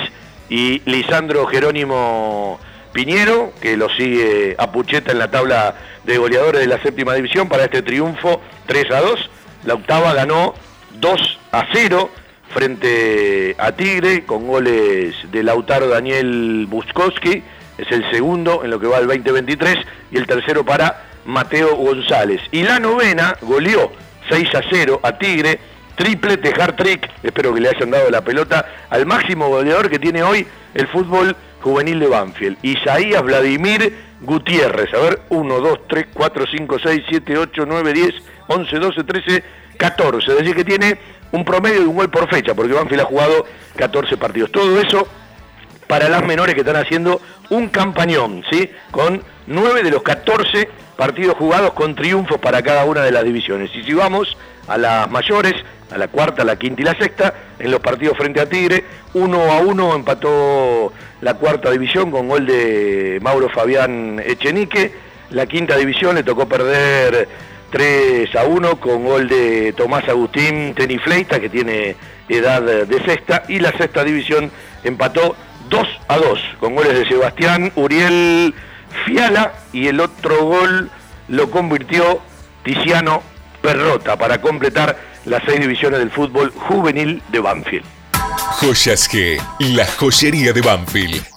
y Lisandro Jerónimo Piñero, que lo sigue a Pucheta en la tabla de goleadores de la séptima división para este triunfo 3 a 2. La octava ganó 2 a 0 frente a Tigre, con goles de Lautaro Daniel Buskowski, es el segundo en lo que va el 2023, y el tercero para Mateo González. Y la novena goleó 6 a 0 a Tigre, triplete hard trick, espero que le hayan dado la pelota al máximo goleador que tiene hoy el fútbol juvenil de Banfield, Isaías Vladimir Gutiérrez. A ver, 1, 2, 3, 4, 5, 6, 7, 8, 9, 10, 11, 12, 13, 14. Es decir, que tiene un promedio de un gol por fecha, porque Banfield ha jugado 14 partidos. Todo eso para las menores que están haciendo un campañón, ¿sí? Con 9 de los 14 partidos jugados con triunfos para cada una de las divisiones. Y si vamos a las mayores, a la cuarta, la quinta y la sexta, en los partidos frente a Tigre, 1 a 1 empató la cuarta división con gol de Mauro Fabián Echenique, la quinta división le tocó perder 3 a 1 con gol de Tomás Agustín Tenifleita, que tiene edad de sexta, y la sexta división empató 2 a 2 con goles de Sebastián Uriel Fiala y el otro gol lo convirtió Tiziano Perrota para completar las seis divisiones del fútbol juvenil de Banfield.
Joyas G, la joyería de Banfield.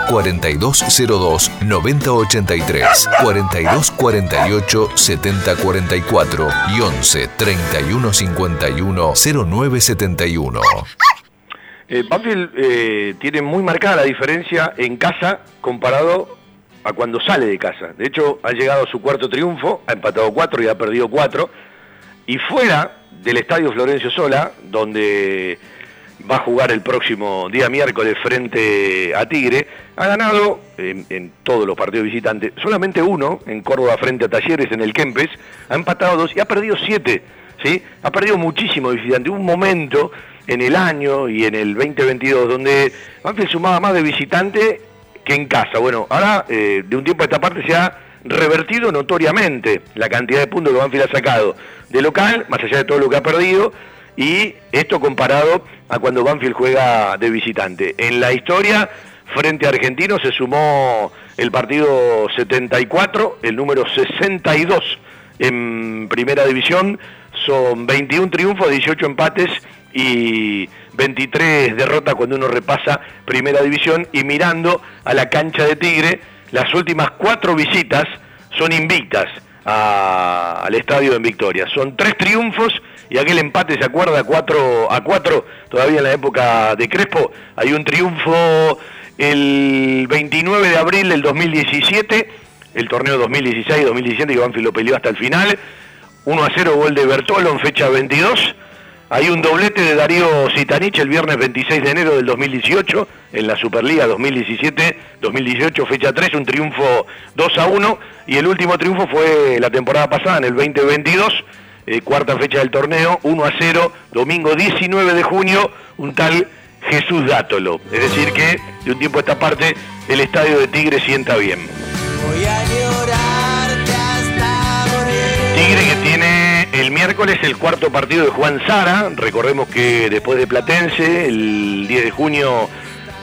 4202-9083, 4248-7044 y 11 3151 0971.
Eh, Banfield eh, tiene muy marcada la diferencia en casa comparado a cuando sale de casa. De hecho, ha llegado a su cuarto triunfo, ha empatado cuatro y ha perdido cuatro. Y fuera del estadio Florencio Sola, donde va a jugar el próximo día miércoles frente a Tigre, ha ganado en, todos los partidos visitantes, solamente uno en Córdoba frente a Talleres en el Kempes, ha empatado dos y ha perdido siete, ¿sí? Ha perdido muchísimo visitante, un momento en el año y en el 2022 donde Banfield sumaba más de visitante que en casa. Bueno, ahora eh, de un tiempo a esta parte se ha revertido notoriamente la cantidad de puntos que Banfield ha sacado. De local, más allá de todo lo que ha perdido, y esto comparado a cuando Banfield juega de visitante. En la historia, frente a Argentinos se sumó el partido 74, el número 62 en primera división, son 21 triunfos, 18 empates y 23 derrotas cuando uno repasa primera división y mirando a la cancha de Tigre, las últimas cuatro visitas son invictas al estadio en Victoria. Son tres triunfos y aquel empate se acuerda 4 a 4 todavía en la época de Crespo. Hay un triunfo el 29 de abril del 2017, el torneo 2016-2017 que Banfield lo peleó hasta el final. 1 a 0 gol de Bertolo en fecha 22. Hay un doblete de Darío Sitanich el viernes 26 de enero del 2018 en la Superliga 2017-2018, fecha 3, un triunfo 2 a 1 y el último triunfo fue la temporada pasada en el 2022 eh, cuarta fecha del torneo, 1 a 0, domingo 19 de junio, un tal Jesús Dátolo. Es decir que de un tiempo a esta parte el estadio de Tigre sienta bien. Tigre que tiene el miércoles el cuarto partido de Juan Sara, recordemos que después de Platense, el 10 de junio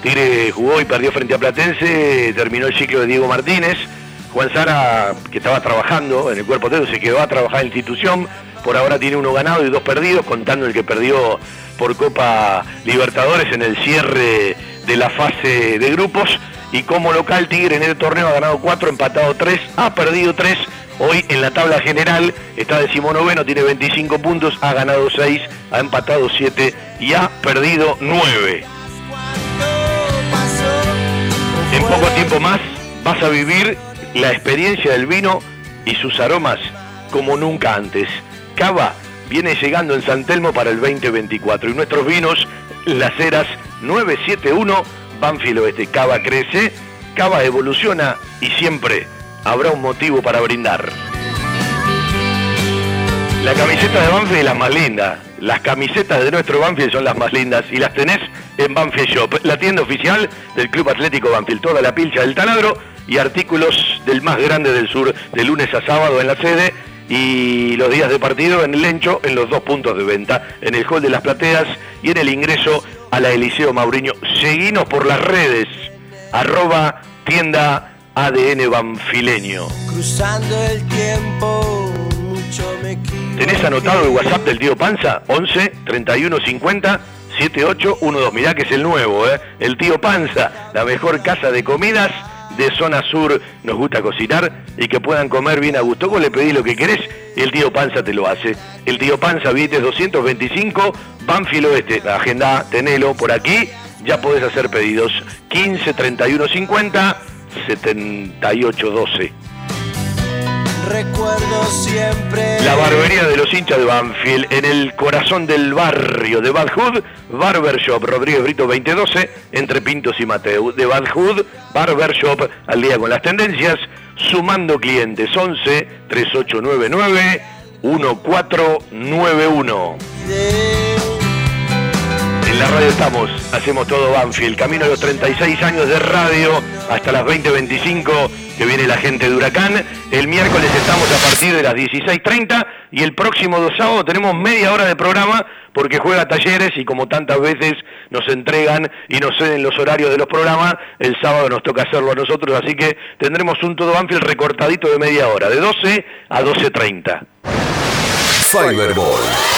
Tigre jugó y perdió frente a Platense, terminó el ciclo de Diego Martínez. Juan Sara, que estaba trabajando en el cuerpo técnico, se quedó a trabajar en la institución, por ahora tiene uno ganado y dos perdidos, contando el que perdió por Copa Libertadores en el cierre de la fase de grupos. Y como local Tigre en el torneo ha ganado cuatro, empatado tres, ha perdido tres. Hoy en la tabla general está decimonoveno, tiene 25 puntos, ha ganado 6, ha empatado 7 y ha perdido 9. En poco tiempo más vas a vivir la experiencia del vino y sus aromas como nunca antes. Cava viene llegando en San Telmo para el 2024. Y nuestros vinos, Las Heras 971, Banfield Oeste. Cava crece, Cava evoluciona y siempre habrá un motivo para brindar. La camiseta de Banfield es la más linda. Las camisetas de nuestro Banfield son las más lindas y las tenés en Banfield Shop, la tienda oficial del Club Atlético Banfield. Toda la pilcha del taladro y artículos del más grande del sur de lunes a sábado en la sede y los días de partido en el Lencho en los dos puntos de venta, en el Hall de las Plateas y en el ingreso a la Eliseo Mauriño. Seguinos por las redes, arroba tienda ADN Banfileño.
Cruzando el tiempo, mucho me
¿Tenés anotado el WhatsApp del tío Panza? 11 31 50 7812. Mirá que es el nuevo, ¿eh? El tío Panza, la mejor casa de comidas de zona sur. Nos gusta cocinar y que puedan comer bien a gusto. Vos le pedís lo que querés el tío Panza te lo hace. El tío Panza, Vites 225, Banfield Oeste. Agenda, tenelo por aquí. Ya podés hacer pedidos. 15 31 50 78 12.
Recuerdo siempre.
La barbería de los hinchas de Banfield, en el corazón del barrio de Bad Hood, Barber Shop, Rodríguez Brito 2012, entre Pintos y Mateo. De Bad Hood, Barber Shop, al día con las tendencias, sumando clientes 11 3899 1491. En la radio estamos, hacemos todo Banfield, camino a los 36 años de radio hasta las 20.25 que viene la gente de Huracán. El miércoles estamos a partir de las 16.30 y el próximo sábado tenemos media hora de programa porque juega talleres y como tantas veces nos entregan y nos ceden los horarios de los programas, el sábado nos toca hacerlo a nosotros, así que tendremos un todo Banfield recortadito de media hora, de 12 a 12.30.
Fiberball.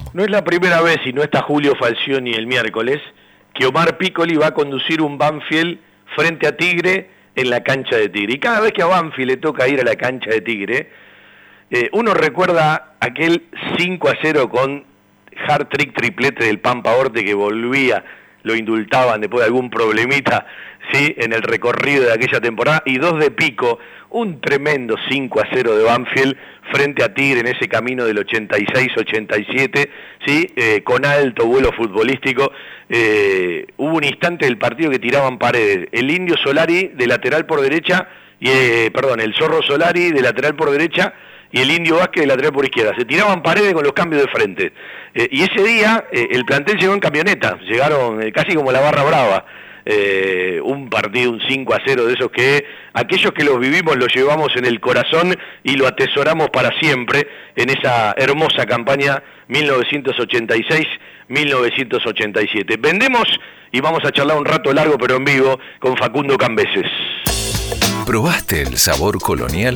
No es la primera vez, y no está Julio Falcioni el miércoles, que Omar Piccoli va a conducir un Banfield frente a Tigre en la cancha de Tigre. Y cada vez que a Banfield le toca ir a la cancha de Tigre, eh, uno recuerda aquel 5 a 0 con hard trick triplete del Pampa Orte que volvía, lo indultaban después de algún problemita ¿sí? en el recorrido de aquella temporada, y dos de pico, un tremendo 5 a 0 de Banfield frente a Tigre en ese camino del 86-87, ¿sí? Eh, con alto vuelo futbolístico. Eh, hubo un instante del partido que tiraban paredes. El Indio Solari de lateral por derecha, y, eh, perdón, el Zorro Solari de lateral por derecha y el Indio Vázquez de lateral por izquierda. Se tiraban paredes con los cambios de frente. y ese día el plantel llegó en camioneta, llegaron casi como la barra brava. Eh, un partido, un 5 a 0 de esos que aquellos que los vivimos los llevamos en el corazón y lo atesoramos para siempre en esa hermosa campaña 1986-1987. Vendemos y vamos a charlar un rato largo pero en vivo con Facundo Cambeses.
¿Probaste el sabor colonial?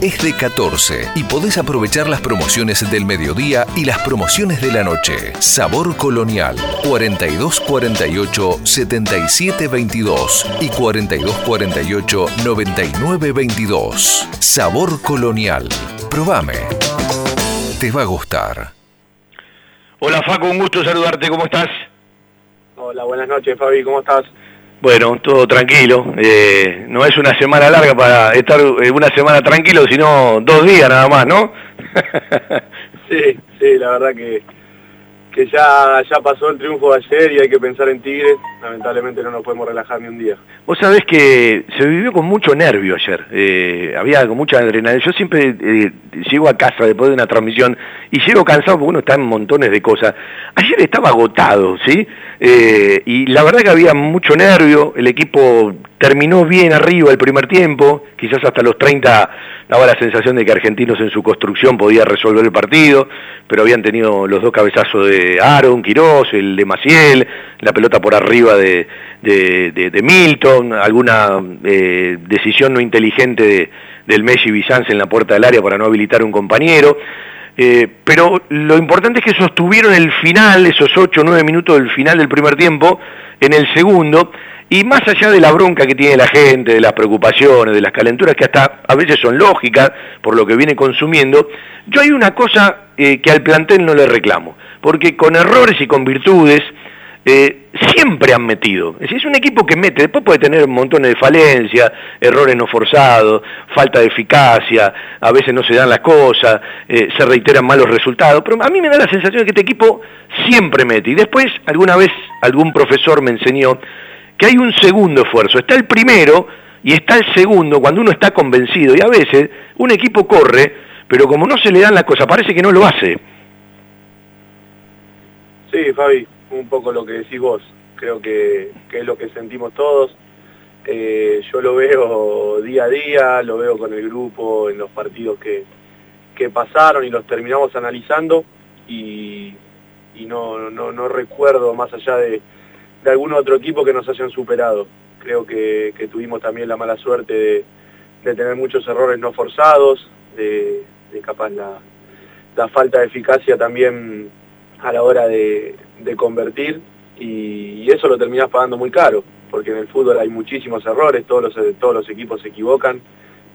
es de 14 y podés aprovechar las promociones del mediodía y las promociones de la noche. Sabor Colonial, 4248 7722 y 4248 9922. Sabor Colonial. Probame. Te va a gustar.
Hola Facu, un gusto saludarte, ¿cómo estás?
Hola, buenas noches Fabi, ¿cómo estás?
Bueno, todo tranquilo. Eh, no es una semana larga para estar eh, una semana tranquilo, sino dos días nada más, ¿no?
sí, sí, la verdad que, ya, ya pasó el triunfo de ayer y hay que pensar en Tigres. Lamentablemente no nos podemos relajar ni un día.
Vos sabés que se vivió con mucho nervio ayer, eh, había con mucha adrenalina. Yo siempre eh, llego a casa después de una transmisión y llego cansado porque uno está en montones de cosas. Ayer estaba agotado, ¿sí? Eh, y la verdad que había mucho nervio, el equipo terminó bien arriba el primer tiempo, quizás hasta los 30 daba la sensación de que Argentinos en su construcción podía resolver el partido, pero habían tenido los dos cabezazos de Aaron, Quirós, el de Maciel, la pelota por arriba de, Milton, alguna eh, decisión no inteligente de, del Messi Bizanz en la puerta del área para no habilitar un compañero. Eh, pero lo importante es que sostuvieron el final, esos 8 o 9 minutos del final del primer tiempo, en el segundo, y más allá de la bronca que tiene la gente, de las preocupaciones, de las calenturas que hasta a veces son lógicas por lo que viene consumiendo, yo hay una cosa eh, que al plantel no le reclamo, porque con errores y con virtudes, eh, siempre han metido. Es, decir, es un equipo que mete, después puede tener montones de falencias, errores no forzados, falta de eficacia, a veces no se dan las cosas, eh, se reiteran malos resultados, pero a mí me da la sensación de que este equipo siempre mete. Y después, alguna vez, algún profesor me enseñó que hay un segundo esfuerzo. Está el primero y está el segundo cuando uno está convencido. Y a veces un equipo corre, pero como no se le dan las cosas, parece que no lo hace.
Sí, Fabi, un poco lo que decís vos. Creo que, es lo que sentimos todos. Eh, yo lo veo día a día, lo veo con el grupo en los partidos que, pasaron y los terminamos analizando y, no, no, recuerdo más allá de, algún otro equipo que nos hayan superado. Creo que, tuvimos también la mala suerte de, tener muchos errores no forzados, de, capaz la, falta de eficacia también a la hora de, convertir y, eso lo terminas pagando muy caro, porque en el fútbol hay muchísimos errores, todos los, todos los equipos se equivocan,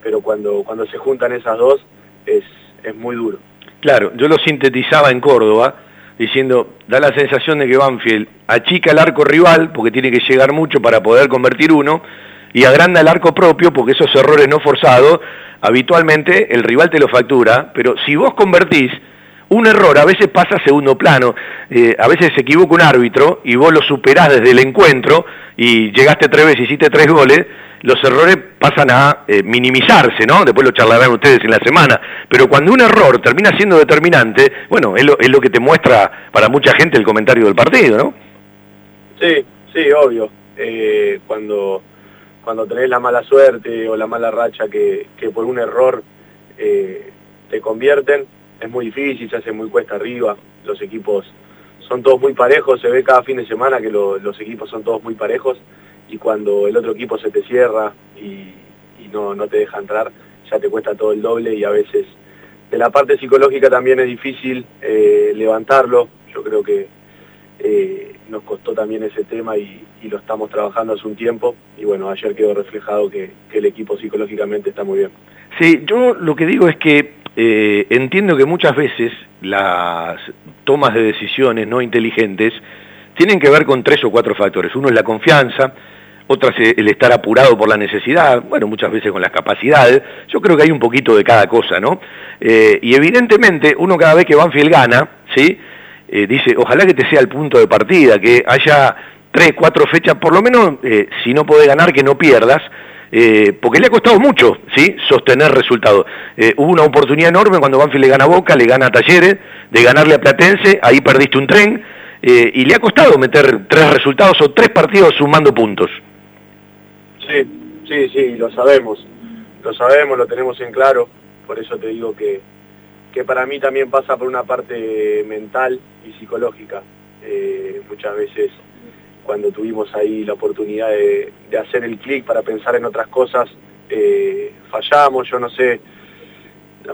pero cuando, cuando se juntan esas dos es, es muy duro.
Claro, yo lo sintetizaba en Córdoba diciendo, da la sensación de que Banfield achica el arco rival porque tiene que llegar mucho para poder convertir uno y agranda el arco propio porque esos errores no forzados habitualmente el rival te lo factura, pero si vos convertís un error a veces pasa a segundo plano, eh, a veces se equivoca un árbitro y vos lo superás desde el encuentro y llegaste tres veces, hiciste tres goles, los errores pasan a eh, minimizarse, ¿no? Después lo charlarán ustedes en la semana. Pero cuando un error termina siendo determinante, bueno, es lo, es lo que te muestra para mucha gente el comentario del partido, ¿no?
Sí, sí, obvio. Eh, cuando, cuando tenés la mala suerte o la mala racha que, que por un error te convierten, es muy difícil, se hace muy cuesta arriba, los equipos son todos muy parejos, se ve cada fin de semana que los equipos son todos muy parejos y cuando el otro equipo se te cierra y, no, no, te deja entrar, ya te cuesta todo el doble y a veces de la parte psicológica también es difícil eh, levantarlo, yo creo que eh, nos costó también ese tema y, lo estamos trabajando hace un tiempo y bueno, ayer quedó reflejado que, que el equipo psicológicamente está muy bien.
Sí, yo lo que digo es que eh, entiendo que muchas veces las tomas de decisiones no inteligentes tienen que ver con tres o cuatro factores. Uno es la confianza, otra es el estar apurado por la necesidad, bueno, muchas veces con las capacidades. Yo creo que hay un poquito de cada cosa, ¿no? Eh, y evidentemente uno cada vez que Banfield gana, ¿sí? Eh, dice, ojalá que te sea el punto de partida, que haya tres, cuatro fechas, por lo menos, si no podés ganar, que no pierdas, eh, porque le ha costado mucho ¿sí? sostener resultados. Eh, hubo una oportunidad enorme cuando Banfield le gana Boca, le gana Talleres, de ganarle a Platense, ahí perdiste un tren, eh, y le ha costado meter tres resultados o tres partidos sumando puntos.
Sí, sí, sí, lo sabemos, lo sabemos, lo tenemos en claro, por eso te digo que, que para mí también pasa por una parte mental y psicológica. muchas veces cuando tuvimos ahí la oportunidad de, hacer el clic para pensar en otras cosas, eh, fallamos, yo no sé,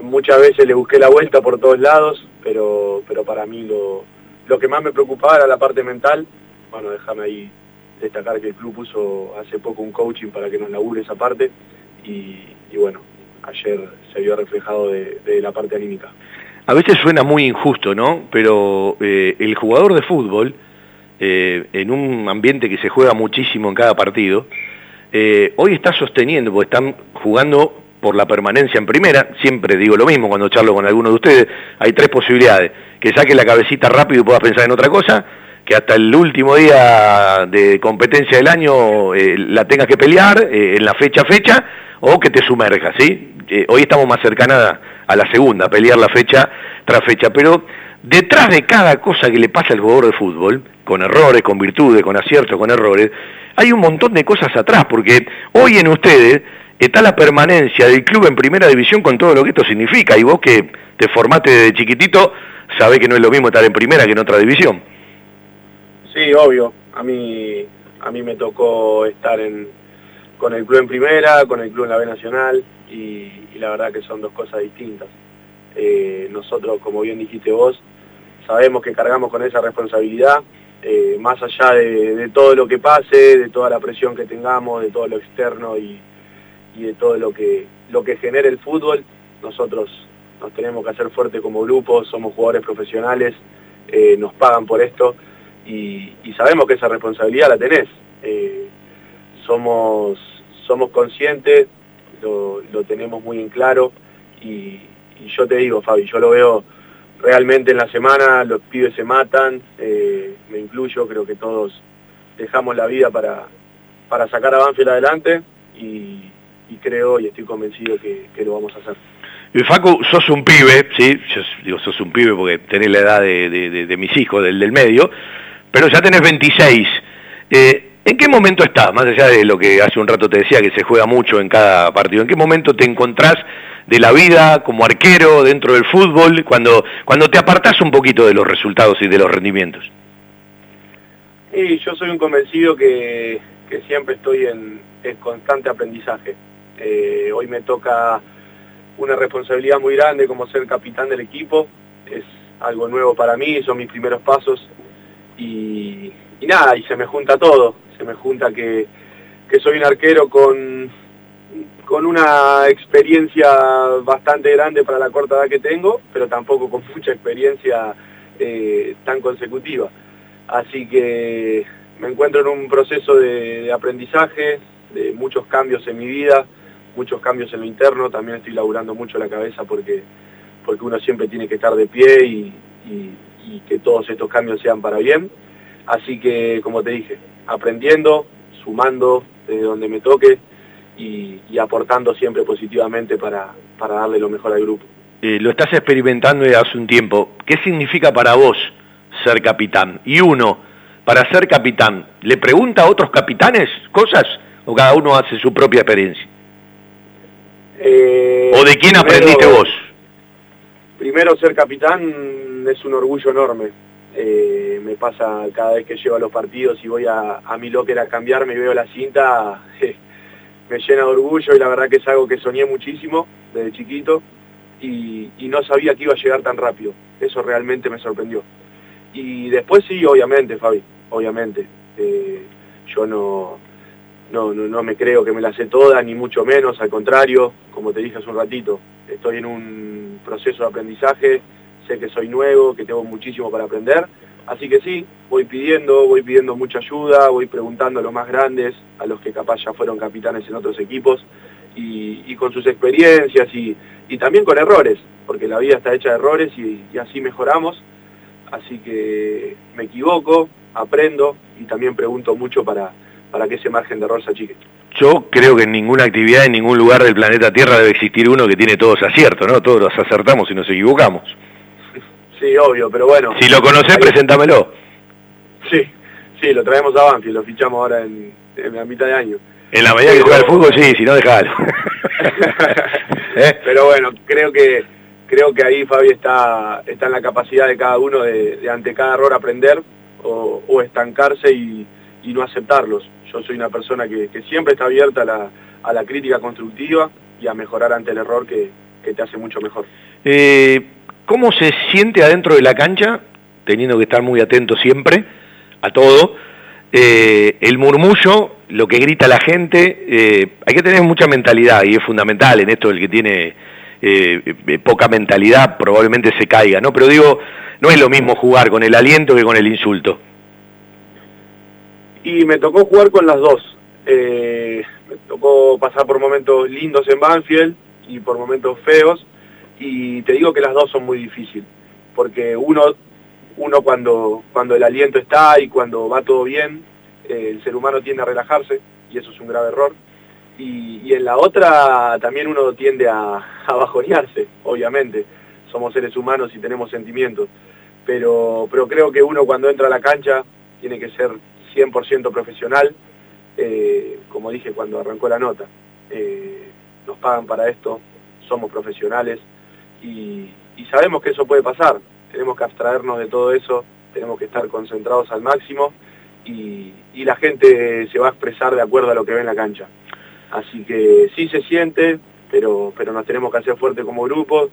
muchas veces le busqué la vuelta por todos lados, pero, pero para mí lo, lo que más me preocupaba era la parte mental. Bueno, déjame ahí destacar que el club puso hace poco un coaching para que nos labure esa parte y, bueno, ayer se vio reflejado de, la parte anímica.
A veces suena muy injusto, ¿no? Pero eh, el jugador de fútbol eh, en un ambiente que se juega muchísimo en cada partido, eh, hoy está sosteniendo, porque están jugando por la permanencia en primera, siempre digo lo mismo cuando charlo con alguno de ustedes, hay tres posibilidades, que saque la cabecita rápido y puedas pensar en otra cosa, que hasta el último día de competencia del año eh, la tengas que pelear en la fecha a fecha, o que te sumerjas, ¿sí? Hoy estamos más cercanas a la segunda, pelear la fecha tras fecha, pero detrás de cada cosa que le pasa al jugador de fútbol, con errores, con virtudes, con aciertos, con errores, hay un montón de cosas atrás, porque hoy en ustedes está la permanencia del club en primera división con todo lo que esto significa. Y vos que te formaste desde chiquitito, sabés que no es lo mismo estar en primera que en otra división.
Sí, obvio. A mí, a mí me tocó estar en, con el club en primera, con el club en la B Nacional, y, la verdad que son dos cosas distintas. Eh, nosotros, como bien dijiste vos, sabemos que cargamos con esa responsabilidad, eh, más allá de, todo lo que pase, de toda la presión que tengamos, de todo lo externo y, de todo lo que, lo que genera el fútbol, nosotros nos tenemos que hacer fuerte como grupo, somos jugadores profesionales, eh, nos pagan por esto y, sabemos que esa responsabilidad la tenés. Eh, somos, somos conscientes, lo, lo tenemos muy en claro y yo te digo, Fabi, yo lo veo realmente en la semana, los pibes se matan, eh, me incluyo, creo que todos dejamos la vida para, para sacar a Banfield adelante y, creo y estoy convencido que, lo vamos a hacer.
Facu, sos un pibe, ¿sí? Yo digo, sos un pibe porque tenés la edad de, mis hijos, del, del medio, pero ya tenés 26. Eh, ¿En qué momento estás? Más allá de lo que hace un rato te decía, que se juega mucho en cada partido, ¿en qué momento te encontrás de la vida como arquero dentro del fútbol, cuando, cuando te apartás un poquito de los resultados y de los rendimientos?
Y yo soy un convencido que, siempre estoy en, constante aprendizaje. Eh, hoy me toca una responsabilidad muy grande como ser capitán del equipo. Es algo nuevo para mí, son mis primeros pasos. Y nada, y se me junta todo. Me junta que, que soy un arquero con, con una experiencia bastante grande para la corta edad que tengo, pero tampoco con mucha experiencia eh, tan consecutiva. Así que me encuentro en un proceso de, aprendizaje, de muchos cambios en mi vida, muchos cambios en lo interno, también estoy laburando mucho la cabeza porque, porque uno siempre tiene que estar de pie y que todos estos cambios sean para bien. Así que, como te dije, aprendiendo, sumando desde donde me toque y, y aportando siempre positivamente para, para darle lo mejor al grupo.
Eh, lo estás experimentando desde hace un tiempo. ¿Qué significa para vos ser capitán? Y uno, para ser capitán, ¿le pregunta a otros capitanes cosas o cada uno hace su propia experiencia?
Eh,
¿O de quién
primero-
aprendiste vos?
Primero ser capitán es un orgullo enorme. Eh, me pasa cada vez que llego a los partidos y voy a, mi locker a cambiarme y veo la cinta, me llena de orgullo y la verdad que es algo que soñé muchísimo desde chiquito y, y no sabía que iba a llegar tan rápido. Eso realmente me sorprendió. Y después sí, obviamente, Fabi, obviamente. Eh, yo no, no, no, no me creo que me la sé toda, ni mucho menos, al contrario, como te dije hace un ratito, estoy en un proceso de aprendizaje, que soy nuevo, que tengo muchísimo para aprender, así que sí, voy pidiendo, voy pidiendo mucha ayuda, voy preguntando a los más grandes, a los que capaz ya fueron capitanes en otros equipos, y, con sus experiencias y, también con errores, porque la vida está hecha de errores y, así mejoramos, así que me equivoco, aprendo y también pregunto mucho para, para que ese margen de error se achique.
Yo creo que en ninguna actividad, en ningún lugar del planeta Tierra debe existir uno que tiene todos aciertos, ¿no? Todos acertamos y nos equivocamos.
Sí, obvio, pero bueno.
Si lo conocés, preséntamelo.
Sí, sí, lo traemos a Banfield, lo fichamos ahora en, en la mitad de año.
En la medida que juega al fútbol, sí, si no, dejalo. ¿Eh?
Pero bueno, creo que creo que ahí Fabi está, está en la capacidad de cada uno de, de ante cada error aprender o, o estancarse y, y no aceptarlos. Yo soy una persona que, que siempre está abierta a la, a la crítica constructiva y a mejorar ante el error que, que te hace mucho mejor.
Eh, ¿Cómo se siente adentro de la cancha, teniendo que estar muy atento siempre a todo? Eh, el murmullo, lo que grita la gente, eh, hay que tener mucha mentalidad y es fundamental en esto el que tiene eh, poca mentalidad probablemente se caiga, ¿no? Pero digo, no es lo mismo jugar con el aliento que con el insulto.
Y me tocó jugar con las dos. Me tocó pasar por momentos lindos en Banfield y por momentos feos. Y te digo que las dos son muy difíciles. Porque uno, uno cuando, cuando el aliento está y cuando va todo bien, eh, el ser humano tiende a relajarse y eso es un grave error. Y, en la otra también uno tiende a, a bajonearse, obviamente. Somos seres humanos y tenemos sentimientos. Pero, pero creo que uno cuando entra a la cancha tiene que ser 100% profesional, eh, como dije cuando arrancó la nota. Eh, nos pagan para esto, somos profesionales y, sabemos que eso puede pasar. Tenemos que abstraernos de todo eso, tenemos que estar concentrados al máximo y, y la gente se va a expresar de acuerdo a lo que ve en la cancha. Así que sí se siente, pero, pero nos tenemos que hacer fuerte como grupo,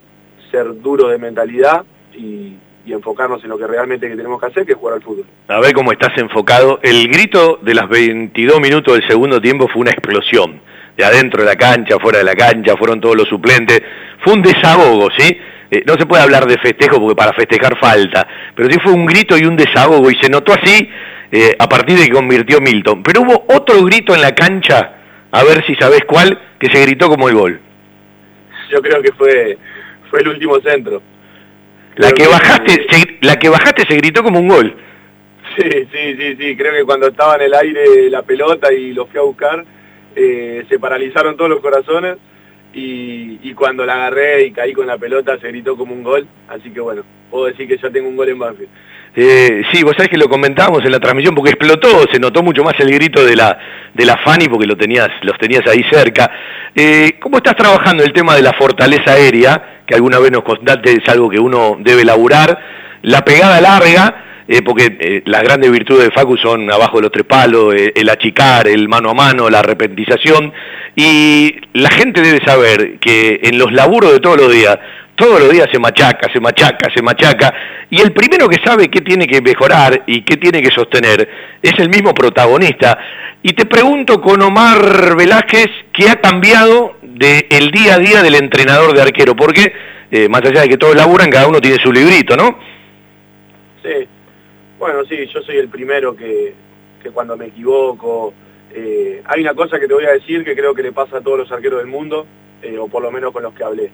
ser duros de mentalidad y, y enfocarnos en lo que realmente que tenemos que hacer, que es jugar al fútbol.
A ver cómo estás enfocado. El grito de las 22 minutos del segundo tiempo fue una explosión. De adentro de la cancha, fuera de la cancha, fueron todos los suplentes. Fue un desahogo, ¿sí? Eh, no se puede hablar de festejo porque para festejar falta, pero sí fue un grito y un desahogo y se notó así eh, a partir de que convirtió Milton. Pero hubo otro grito en la cancha, a ver si sabés cuál, que se gritó como el gol.
Yo creo que fue, fue el último centro.
La que, bajaste, se, la que bajaste se gritó como un gol.
Sí, sí, sí, sí. Creo que cuando estaba en el aire la pelota y lo fui a buscar, eh, se paralizaron todos los corazones y, cuando la agarré y caí con la pelota se gritó como un gol. Así que bueno, puedo decir que ya tengo un gol en Banfield.
Eh, sí, vos sabés que lo comentábamos en la transmisión porque explotó, se notó mucho más el grito de la, de la Fanny porque lo tenías, los tenías ahí cerca. Eh, ¿Cómo estás trabajando el tema de la fortaleza aérea? Que alguna vez nos contaste es algo que uno debe laburar. La pegada larga, eh, porque eh, las grandes virtudes de Facu son abajo de los tres palos, eh, el achicar, el mano a mano, la arrepentización. Y la gente debe saber que en los laburos de todos los días, todos los días se machaca, se machaca, se machaca, y el primero que sabe qué tiene que mejorar y qué tiene que sostener es el mismo protagonista. Y te pregunto con Omar Velázquez, ¿qué ha cambiado del día a día del entrenador de arquero? Porque, más allá de que todos laburan, cada uno tiene su librito, ¿no?
Bueno, sí, yo soy el primero que, que cuando me equivoco, eh, hay una cosa que te voy a decir que creo que le pasa a todos los arqueros del mundo, eh, o por lo menos con los que hablé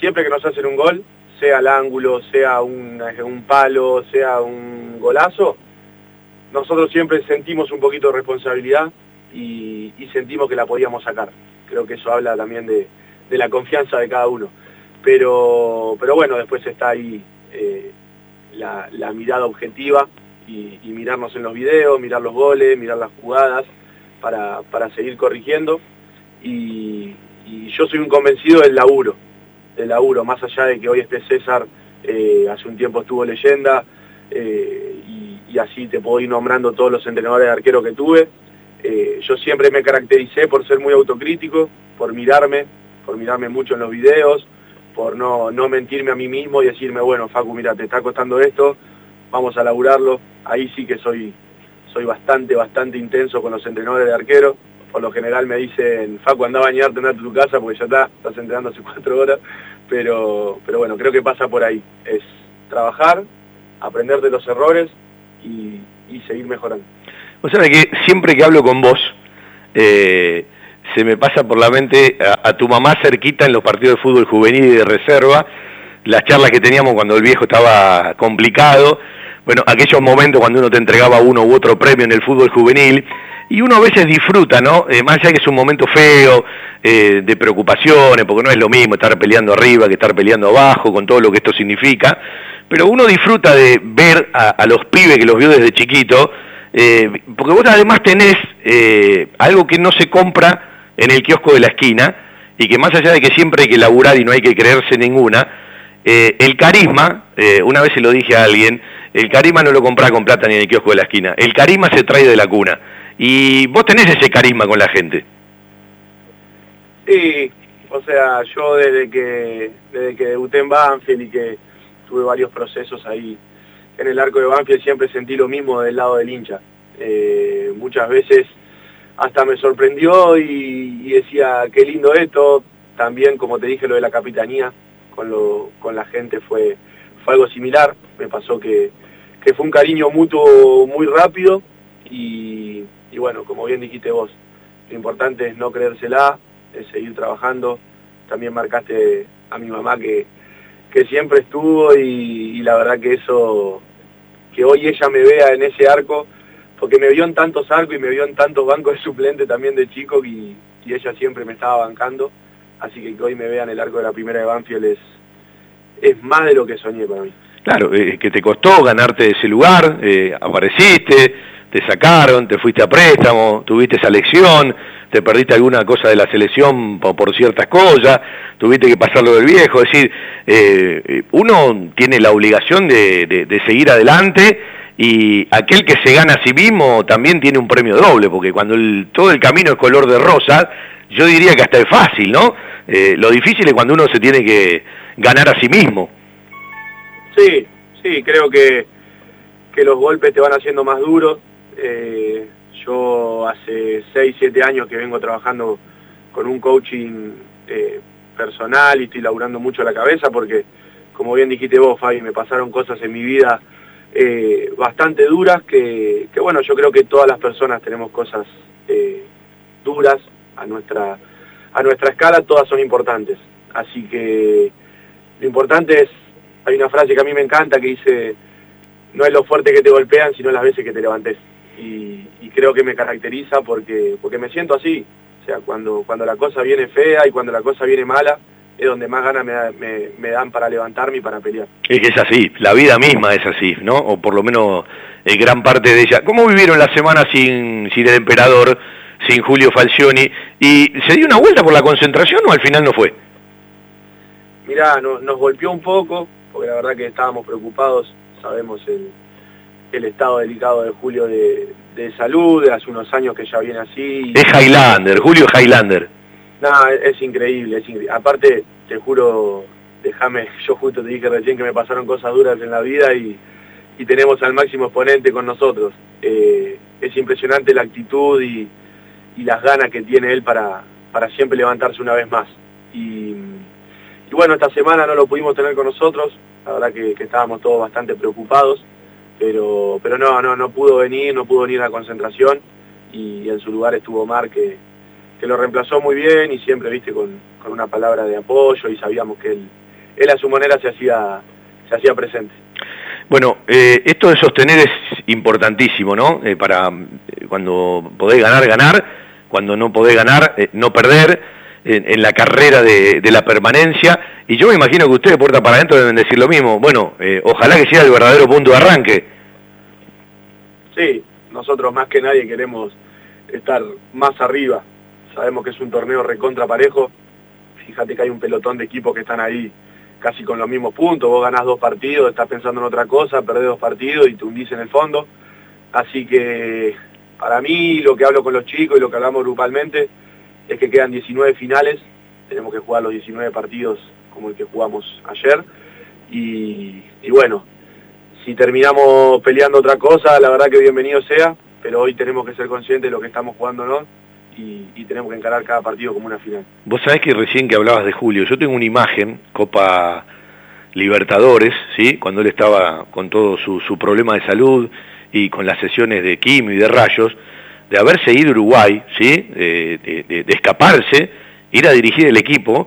siempre que nos hacen un gol, sea al ángulo, sea un, un palo, sea un golazo, nosotros siempre sentimos un poquito de responsabilidad y, sentimos que la podíamos sacar. Creo que eso habla también de, de la confianza de cada uno. Pero, pero bueno, después está ahí eh, la, mirada objetiva y, mirarnos en los videos, mirar los goles, mirar las jugadas para, para seguir corrigiendo. Y, yo soy un convencido del laburo, de laburo, más allá de que hoy esté César, eh, hace un tiempo estuvo leyenda, eh, y, y, así te puedo ir nombrando todos los entrenadores de arquero que tuve. Eh, yo siempre me caractericé por ser muy autocrítico, por mirarme, por mirarme mucho en los videos, por no, no mentirme a mí mismo y decirme, bueno, Facu, mira, te está costando esto, vamos a laburarlo. Ahí sí que soy, soy bastante, bastante intenso con los entrenadores de arquero por lo general me dicen, Facu, anda a bañarte, anda a tu casa porque ya está, estás entrenando hace cuatro horas, pero, pero bueno, creo que pasa por ahí, es trabajar, aprender de los errores y, y seguir mejorando.
O sea que siempre que hablo con vos, eh, se me pasa por la mente a, tu mamá cerquita en los partidos de fútbol juvenil y de reserva, las charlas que teníamos cuando el viejo estaba complicado, bueno, aquellos momentos cuando uno te entregaba uno u otro premio en el fútbol juvenil, y uno a veces disfruta, ¿no? Eh, más allá que es un momento feo, eh, de preocupaciones, porque no es lo mismo estar peleando arriba que estar peleando abajo, con todo lo que esto significa, pero uno disfruta de ver a, a los pibes que los vio desde chiquito, eh, porque vos además tenés eh, algo que no se compra en el kiosco de la esquina, y que más allá de que siempre hay que laburar y no hay que creerse ninguna, eh, el carisma, una vez se lo dije a alguien, el carisma no lo compra con plata ni en el kiosco de la esquina, el carisma se trae de la cuna. Y vos tenés ese carisma con la gente.
Sí, o sea, yo desde que desde que debuté en Banfield y que tuve varios procesos ahí en el arco de Banfield siempre sentí lo mismo del lado del hincha. Eh, muchas veces hasta me sorprendió y, decía, qué lindo esto. También, como te dije, lo de la capitanía con, lo, con la gente fue, fue algo similar. Me pasó que, que fue un cariño mutuo muy rápido y, bueno, como bien dijiste vos, lo importante es no creérsela, es seguir trabajando. También marcaste a mi mamá que, que siempre estuvo y la verdad que eso, que hoy ella me vea en ese arco, porque me vio en tantos arcos y me vio en tantos bancos de suplente también de chico y, y ella siempre me estaba bancando. Así que que hoy me vea en el arco de la primera de Banfield es, es más de lo que soñé para mí.
Claro, eh, que te costó ganarte ese lugar, eh, apareciste, te sacaron, te fuiste a préstamo, tuviste esa lección, te perdiste alguna cosa de la selección por, ciertas cosas, tuviste que pasarlo del viejo, es decir, eh, uno tiene la obligación de- de seguir adelante y aquel que se gana a sí mismo también tiene un premio doble, porque cuando todo el camino es color de rosa, yo diría que hasta es fácil, ¿no? Eh, lo difícil es cuando uno se tiene que ganar a sí mismo.
Sí, sí, creo que, que los golpes te van haciendo más duros. Eh, yo hace 6, 7 años que vengo trabajando con un coaching eh, personal y estoy laburando mucho la cabeza porque, como bien dijiste vos, Fabi, me pasaron cosas en mi vida eh, bastante duras que, bueno, yo creo que todas las personas tenemos cosas eh, duras a nuestra, a nuestra escala, todas son importantes. Así que lo importante es, hay una frase que a mí me encanta que dice, no es lo fuerte que te golpean, sino las veces que te levantes. Y, y creo que me caracteriza porque, porque me siento así. O sea, cuando, cuando la cosa viene fea y cuando la cosa viene mala, es donde más ganas me, da- me- me dan para levantarme y para pelear.
Es que es así, la vida misma es así, ¿no? O por lo menos eh, gran parte de ella. ¿Cómo vivieron la semana sin, sin el emperador, sin Julio Falcioni? ¿Y se dio una vuelta por la concentración o al final no fue?
Mirá, no- nos golpeó un poco, porque la verdad que estábamos preocupados, sabemos el, el estado delicado de Julio de, de salud, de hace unos años que ya viene así.
Es Highlander, Julio Highlander.
No, es, increíble, es increíble. Aparte, te juro, déjame, yo justo te dije recién que me pasaron cosas duras en la vida y, y tenemos al máximo exponente con nosotros. Eh, es impresionante la actitud y, y las ganas que tiene él para, para siempre levantarse una vez más. Y, bueno, esta semana no lo pudimos tener con nosotros, la verdad que, estábamos todos bastante preocupados, pero, pero no, no, no pudo venir, no pudo venir a la concentración y en su lugar estuvo Omar que, que lo reemplazó muy bien y siempre, viste, con, con una palabra de apoyo y sabíamos que él, él a su manera se hacía, se hacía presente.
Bueno, eh, esto de sostener es importantísimo, ¿no? Eh, para eh, cuando podés ganar, ganar, cuando no podés ganar, no perder en, en la carrera de, de la permanencia. Y yo me imagino que ustedes, puerta para adentro, deben decir lo mismo. Bueno, ojalá que sea el verdadero punto de arranque.
Sí, nosotros más que nadie queremos estar más arriba. Sabemos que es un torneo recontra parejo. Fíjate que hay un pelotón de equipos que están ahí casi con los mismos puntos. Vos ganás dos partidos, estás pensando en otra cosa, perdés dos partidos y te hundís en el fondo. Así que para mí lo que hablo con los chicos y lo que hablamos grupalmente es que quedan 19 finales. Tenemos que jugar los 19 partidos como el que jugamos ayer. Y, y bueno, si terminamos peleando otra cosa, la verdad que bienvenido sea, pero hoy tenemos que ser conscientes de lo que estamos jugando, ¿no? Y, tenemos que encarar cada partido como una final.
Vos sabés que recién que hablabas de Julio, yo tengo una imagen, Copa Libertadores, ¿sí? Cuando él estaba con todo su, su problema de salud y con las sesiones de quimio y de rayos, de haberse ido Uruguay, ¿sí? De escaparse, ir a dirigir el equipo,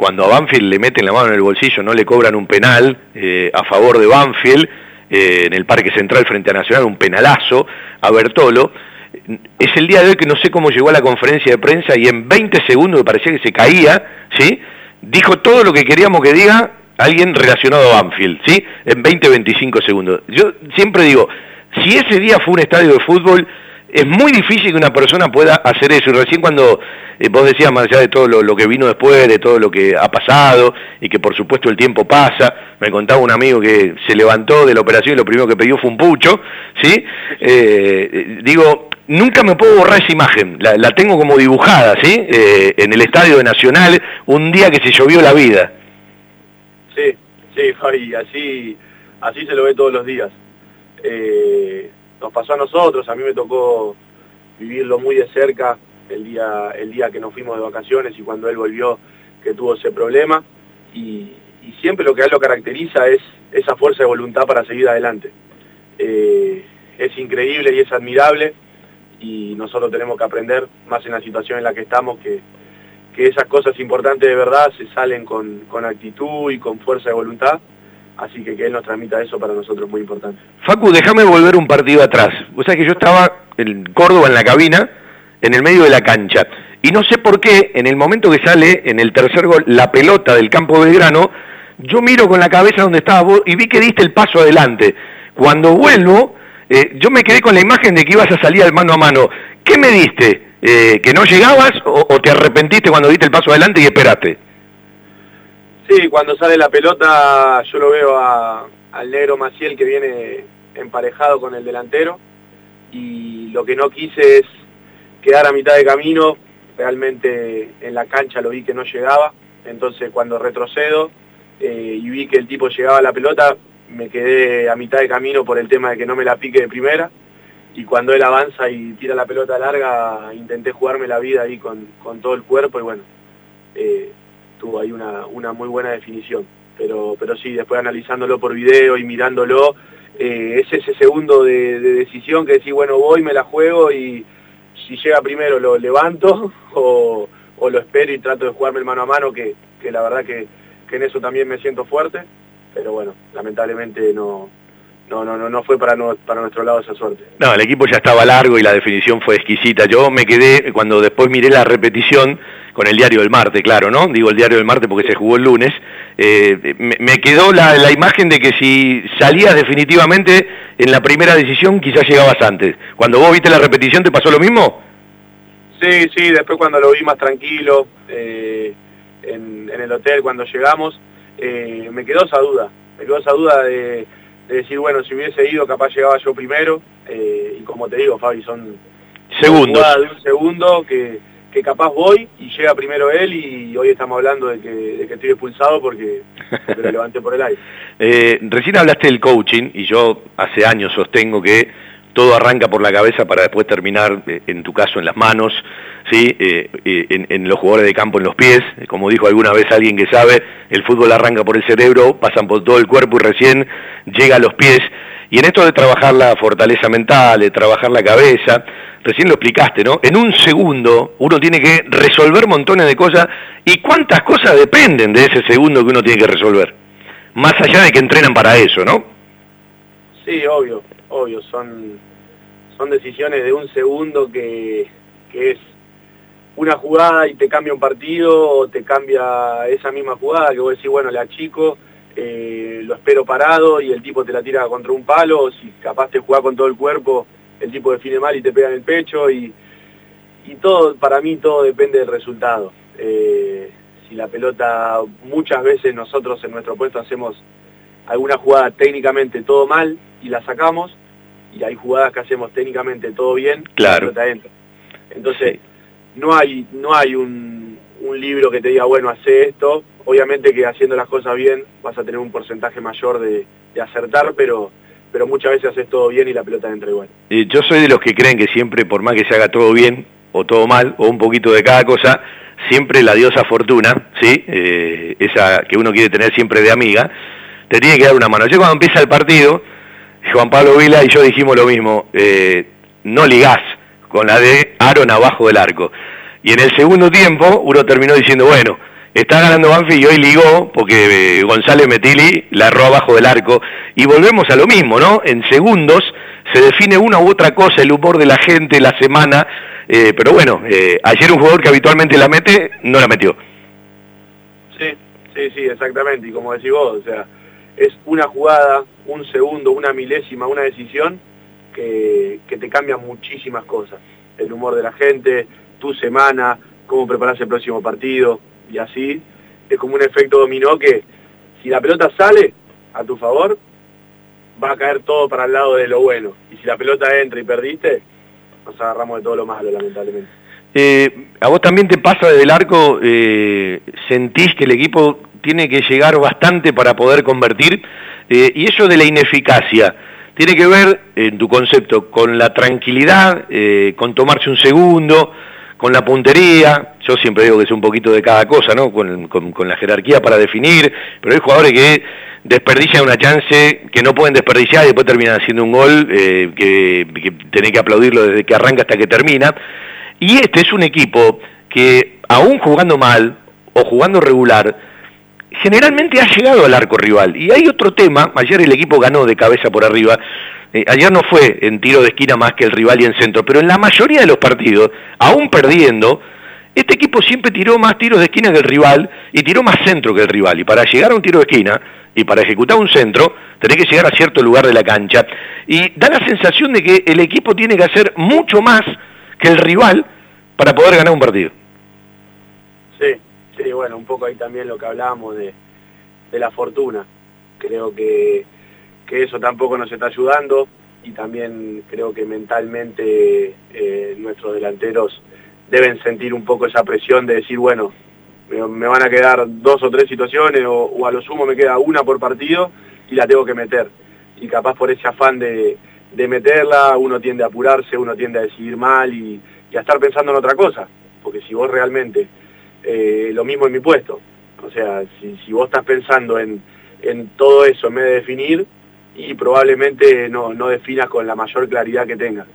cuando a Banfield le meten la mano en el bolsillo, no le cobran un penal eh, a favor de Banfield, eh, en el Parque Central frente a Nacional, un penalazo a Bertolo, es el día de hoy que no sé cómo llegó a la conferencia de prensa y en 20 segundos parecía que se caía, ¿sí? Dijo todo lo que queríamos que diga alguien relacionado a Banfield, ¿sí? En 20, 25 segundos. Yo siempre digo, si ese día fue un estadio de fútbol, es muy difícil que una persona pueda hacer eso. Y recién cuando eh, vos decías, más allá de todo lo, lo que vino después, de todo lo que ha pasado, y que por supuesto el tiempo pasa, me contaba un amigo que se levantó de la operación y lo primero que pidió fue un pucho, ¿sí? Eh, eh, digo, nunca me puedo borrar esa imagen, la, la tengo como dibujada, ¿sí? Eh, en el Estadio de Nacional, un día que se llovió la vida.
Sí, sí, Fabi, así, así se lo ve todos los días. Eh, nos pasó a nosotros, a mí me tocó vivirlo muy de cerca el día, el día que nos fuimos de vacaciones y cuando él volvió que tuvo ese problema. Y, siempre lo que a él lo caracteriza es esa fuerza de voluntad para seguir adelante. Eh, es increíble y es admirable y nosotros tenemos que aprender, más en la situación en la que estamos, que, que esas cosas importantes de verdad se salen con, con actitud y con fuerza de voluntad. Así que que él nos transmita eso para nosotros es muy importante.
Facu, déjame volver un partido atrás. O sea que yo estaba en Córdoba en la cabina, en el medio de la cancha. Y no sé por qué, en el momento que sale en el tercer gol la pelota del campo Belgrano, yo miro con la cabeza donde estaba vos y vi que diste el paso adelante. Cuando vuelvo, eh, yo me quedé con la imagen de que ibas a salir al mano a mano. ¿Qué me diste? Eh, ¿Que no llegabas o, te arrepentiste cuando diste el paso adelante y esperaste?
Sí, cuando sale la pelota yo lo veo al negro Maciel que viene emparejado con el delantero y lo que no quise es quedar a mitad de camino, realmente en la cancha lo vi que no llegaba, entonces cuando retrocedo eh, y vi que el tipo llegaba a la pelota, me quedé a mitad de camino por el tema de que no me la pique de primera y cuando él avanza y tira la pelota larga intenté jugarme la vida ahí con, con todo el cuerpo y bueno, eh, tuvo ahí una, una muy buena definición. Pero, pero sí, después analizándolo por video y mirándolo, eh, es ese segundo de, de decisión que decís, bueno, voy, me la juego y si llega primero lo levanto o, o lo espero y trato de jugarme el mano a mano, que, que la verdad que, que en eso también me siento fuerte, pero bueno, lamentablemente no, no, no, no, no fue para, no- para nuestro lado esa suerte.
No, el equipo ya estaba largo y la definición fue exquisita. Yo me quedé, cuando después miré la repetición, con el diario del Marte, claro, ¿no? Digo el diario del Marte porque se jugó el lunes, eh, me, me quedó la, la imagen de que si salías definitivamente en la primera decisión, quizás llegabas antes. Cuando vos viste la repetición, ¿te pasó lo mismo?
Sí, sí, después cuando lo vi más tranquilo eh, en, en el hotel cuando llegamos, eh, me quedó esa duda, me quedó esa duda de, de decir, bueno, si hubiese ido capaz llegaba yo primero, eh, y como te digo, Fabi, son
Segundos.
de un segundo que, que capaz voy y llega primero él y hoy estamos hablando de que, de que estoy expulsado porque, porque lo levanté por el aire.
Eh, recién hablaste del coaching y yo hace años sostengo que todo arranca por la cabeza para después terminar, eh, en tu caso, en las manos, ¿sí? Eh, eh, en, en los jugadores de campo, en los pies. Como dijo alguna vez alguien que sabe, el fútbol arranca por el cerebro, pasan por todo el cuerpo y recién llega a los pies. Y en esto de trabajar la fortaleza mental, de trabajar la cabeza, recién lo explicaste, ¿no? En un segundo uno tiene que resolver montones de cosas y cuántas cosas dependen de ese segundo que uno tiene que resolver. Más allá de que entrenan para eso, ¿no?
Sí, obvio, obvio, son, son decisiones de un segundo que, que es una jugada y te cambia un partido o te cambia esa misma jugada que vos decís, bueno, la chico, eh, lo espero parado y el tipo te la tira contra un palo, o si capaz te jugás con todo el cuerpo, el tipo define mal y te pega en el pecho y, y todo, para mí todo depende del resultado. Eh, si la pelota, muchas veces nosotros en nuestro puesto hacemos alguna jugada técnicamente todo mal y la sacamos, y hay jugadas que hacemos técnicamente todo bien y
Claro.
la pelota entra. Entonces, no hay, no hay un, un libro que te diga, bueno, hace esto. Obviamente que haciendo las cosas bien vas a tener un porcentaje mayor de, de acertar, pero, pero muchas veces haces todo bien y la pelota entra igual.
Eh, yo soy de los que creen que siempre, por más que se haga todo bien o todo mal, o un poquito de cada cosa, siempre la diosa fortuna, ¿sí? Eh, esa que uno quiere tener siempre de amiga, te tiene que dar una mano. Yo cuando empieza el partido, Juan Pablo Vila y yo dijimos lo mismo, eh, no ligás con la de Aaron abajo del arco. Y en el segundo tiempo uno terminó diciendo, bueno, está ganando Banfield y hoy ligó porque eh, González Metili la erró abajo del arco. Y volvemos a lo mismo, ¿no? En segundos se define una u otra cosa, el humor de la gente, la semana. eh, pero bueno, eh, ayer un jugador que habitualmente la mete, no la metió.
Sí, sí, sí, exactamente. Y como decís vos, o sea, es una jugada, un segundo, una milésima, una decisión que, que te cambia muchísimas cosas. El humor de la gente, tu semana, cómo preparás el próximo partido y así. Es como un efecto dominó que si la pelota sale a tu favor, va a caer todo para el lado de lo bueno. Y si la pelota entra y perdiste, nos agarramos de todo lo malo, lamentablemente.
Eh, ¿A vos también te pasa desde el arco, eh, sentís que el equipo tiene que llegar bastante para poder convertir? Eh, y eso de la ineficacia, ¿tiene que ver, en tu concepto, con la tranquilidad, eh, con tomarse un segundo, con la puntería? yo siempre digo que es un poquito de cada cosa, ¿no? Con, la jerarquía para definir, pero hay jugadores que desperdician una chance que no pueden desperdiciar y después terminan haciendo un gol eh, que, que tenés que aplaudirlo desde que arranca hasta que termina. Y este es un equipo que, aún jugando mal o jugando regular, generalmente ha llegado al arco rival. Y hay otro tema, ayer el equipo ganó de cabeza por arriba, eh, ayer no fue en tiro de esquina más que el rival y en centro, pero en la mayoría de los partidos, aún perdiendo, este equipo siempre tiró más tiros de esquina que el rival y tiró más centro que el rival. Y para llegar a un tiro de esquina y para ejecutar un centro, tenés que llegar a cierto lugar de la cancha. Y da la sensación de que el equipo tiene que hacer mucho más que el rival para poder ganar un partido.
Sí, sí, bueno, un poco ahí también lo que hablábamos de, de la fortuna. Creo que, que eso tampoco nos está ayudando y también creo que mentalmente eh, nuestros delanteros deben sentir un poco esa presión de decir, bueno, me, van a quedar dos o tres situaciones o, a lo sumo me queda una por partido y la tengo que meter. Y capaz por ese afán de, de meterla uno tiende a apurarse, uno tiende a decidir mal y a estar pensando en otra cosa. Porque si vos realmente eh, lo mismo en mi puesto. O sea, si, vos estás pensando en, en todo eso en vez de definir, y probablemente no, no definas con la mayor claridad que tengas.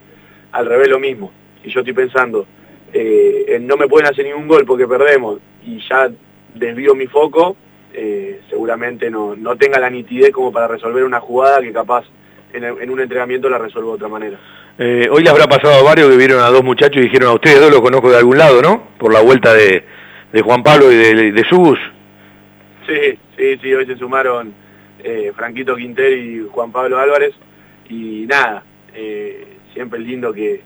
Al revés lo mismo. Si yo estoy pensando eh, en no me pueden hacer ningún gol porque perdemos y ya desvío mi foco, eh, seguramente no, no tenga la nitidez como para resolver una jugada que capaz en, un entrenamiento la resuelvo de otra manera.
Hoy le habrá pasado a varios que vieron a dos muchachos y dijeron a ustedes dos los conozco de algún lado, ¿no? Por la vuelta de, de Juan Pablo y de, de Subus.
Sí, sí, sí, hoy se sumaron eh, Franquito Quinter y Juan Pablo Álvarez y nada, eh, siempre es lindo que,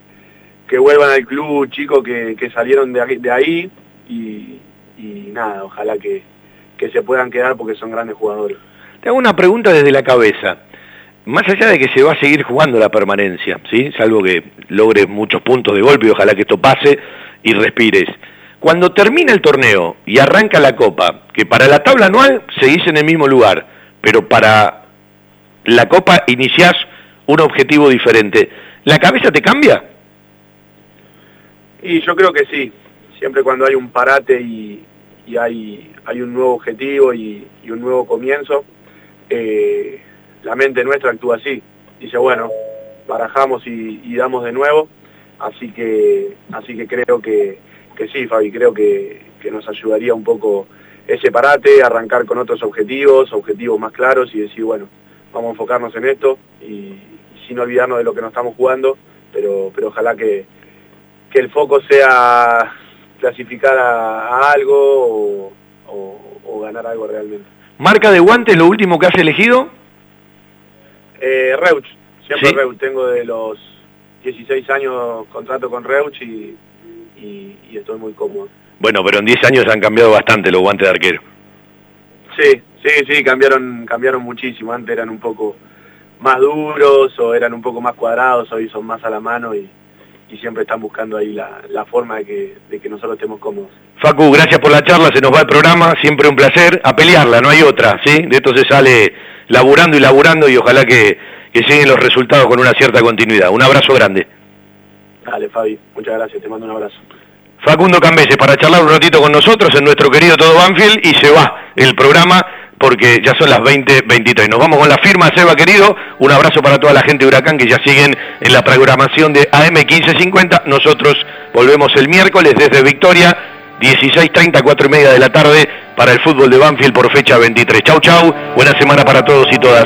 que vuelvan al club chicos que, que salieron de, de ahí y, y nada, ojalá que, que se puedan quedar porque son grandes jugadores.
Te hago una pregunta desde la cabeza. Más allá de que se va a seguir jugando la permanencia, ¿sí? Salvo que logres muchos puntos de golpe y ojalá que esto pase y respires. Cuando termina el torneo y arranca la Copa, que para la tabla anual seguís en el mismo lugar, pero para la Copa iniciás un objetivo diferente, ¿la cabeza te cambia?
Y yo creo que sí, siempre cuando hay un parate y, hay, un nuevo objetivo y, y un nuevo comienzo, eh, la mente nuestra actúa así. Dice, bueno, barajamos y, y damos de nuevo, así que, así que creo que, que sí, Fabi, creo que, que nos ayudaría un poco ese parate, arrancar con otros objetivos, objetivos más claros y decir, bueno, vamos a enfocarnos en esto y, sin olvidarnos de lo que nos estamos jugando, pero, pero ojalá que, que el foco sea clasificar a, a algo o, o- o ganar algo realmente.
¿Marca de guantes lo último que has elegido?
Eh, Reuch, siempre
Sí.
Reuch, tengo de los 16 años contrato con Reuch y, y- y estoy muy cómodo.
Bueno, pero en 10 años han cambiado bastante los guantes de arquero.
Sí, sí, sí, cambiaron, cambiaron muchísimo, antes eran un poco más duros o eran un poco más cuadrados, hoy son más a la mano y, y siempre están buscando ahí la, la forma de que, de que nosotros estemos cómodos.
Facu, gracias por la charla, se nos va el programa, siempre un placer, a pelearla, no hay otra, ¿sí? De esto se sale laburando y laburando y ojalá que, que lleguen los resultados con una cierta continuidad. Un abrazo grande.
Dale, Fabi, muchas gracias, te mando un abrazo.
Facundo Cambese para charlar un ratito con nosotros en nuestro querido Todo Banfield y se va el programa porque ya son las 20.23. Nos vamos con la firma, Seba querido. Un abrazo para toda la gente de Huracán que ya siguen en la programación de AM 1550. Nosotros volvemos el miércoles desde Victoria, 16.30, 4 y media de la tarde para el fútbol de Banfield por fecha 23. Chau, chau. Buena semana para todos y todas.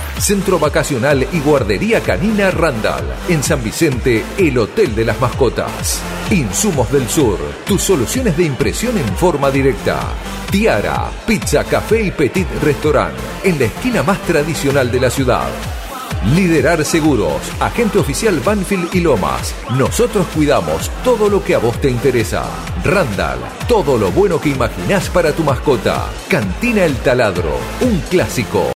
Centro Vacacional y Guardería Canina Randall. En San Vicente, el Hotel de las Mascotas. Insumos del Sur, tus soluciones de impresión en forma directa. Tiara, Pizza, Café y Petit Restaurant, en la esquina más tradicional de la ciudad. Liderar Seguros, agente oficial Banfield y Lomas. Nosotros cuidamos todo lo que a vos te interesa. Randall, todo lo bueno que imaginás para tu mascota. Cantina El Taladro, un clásico.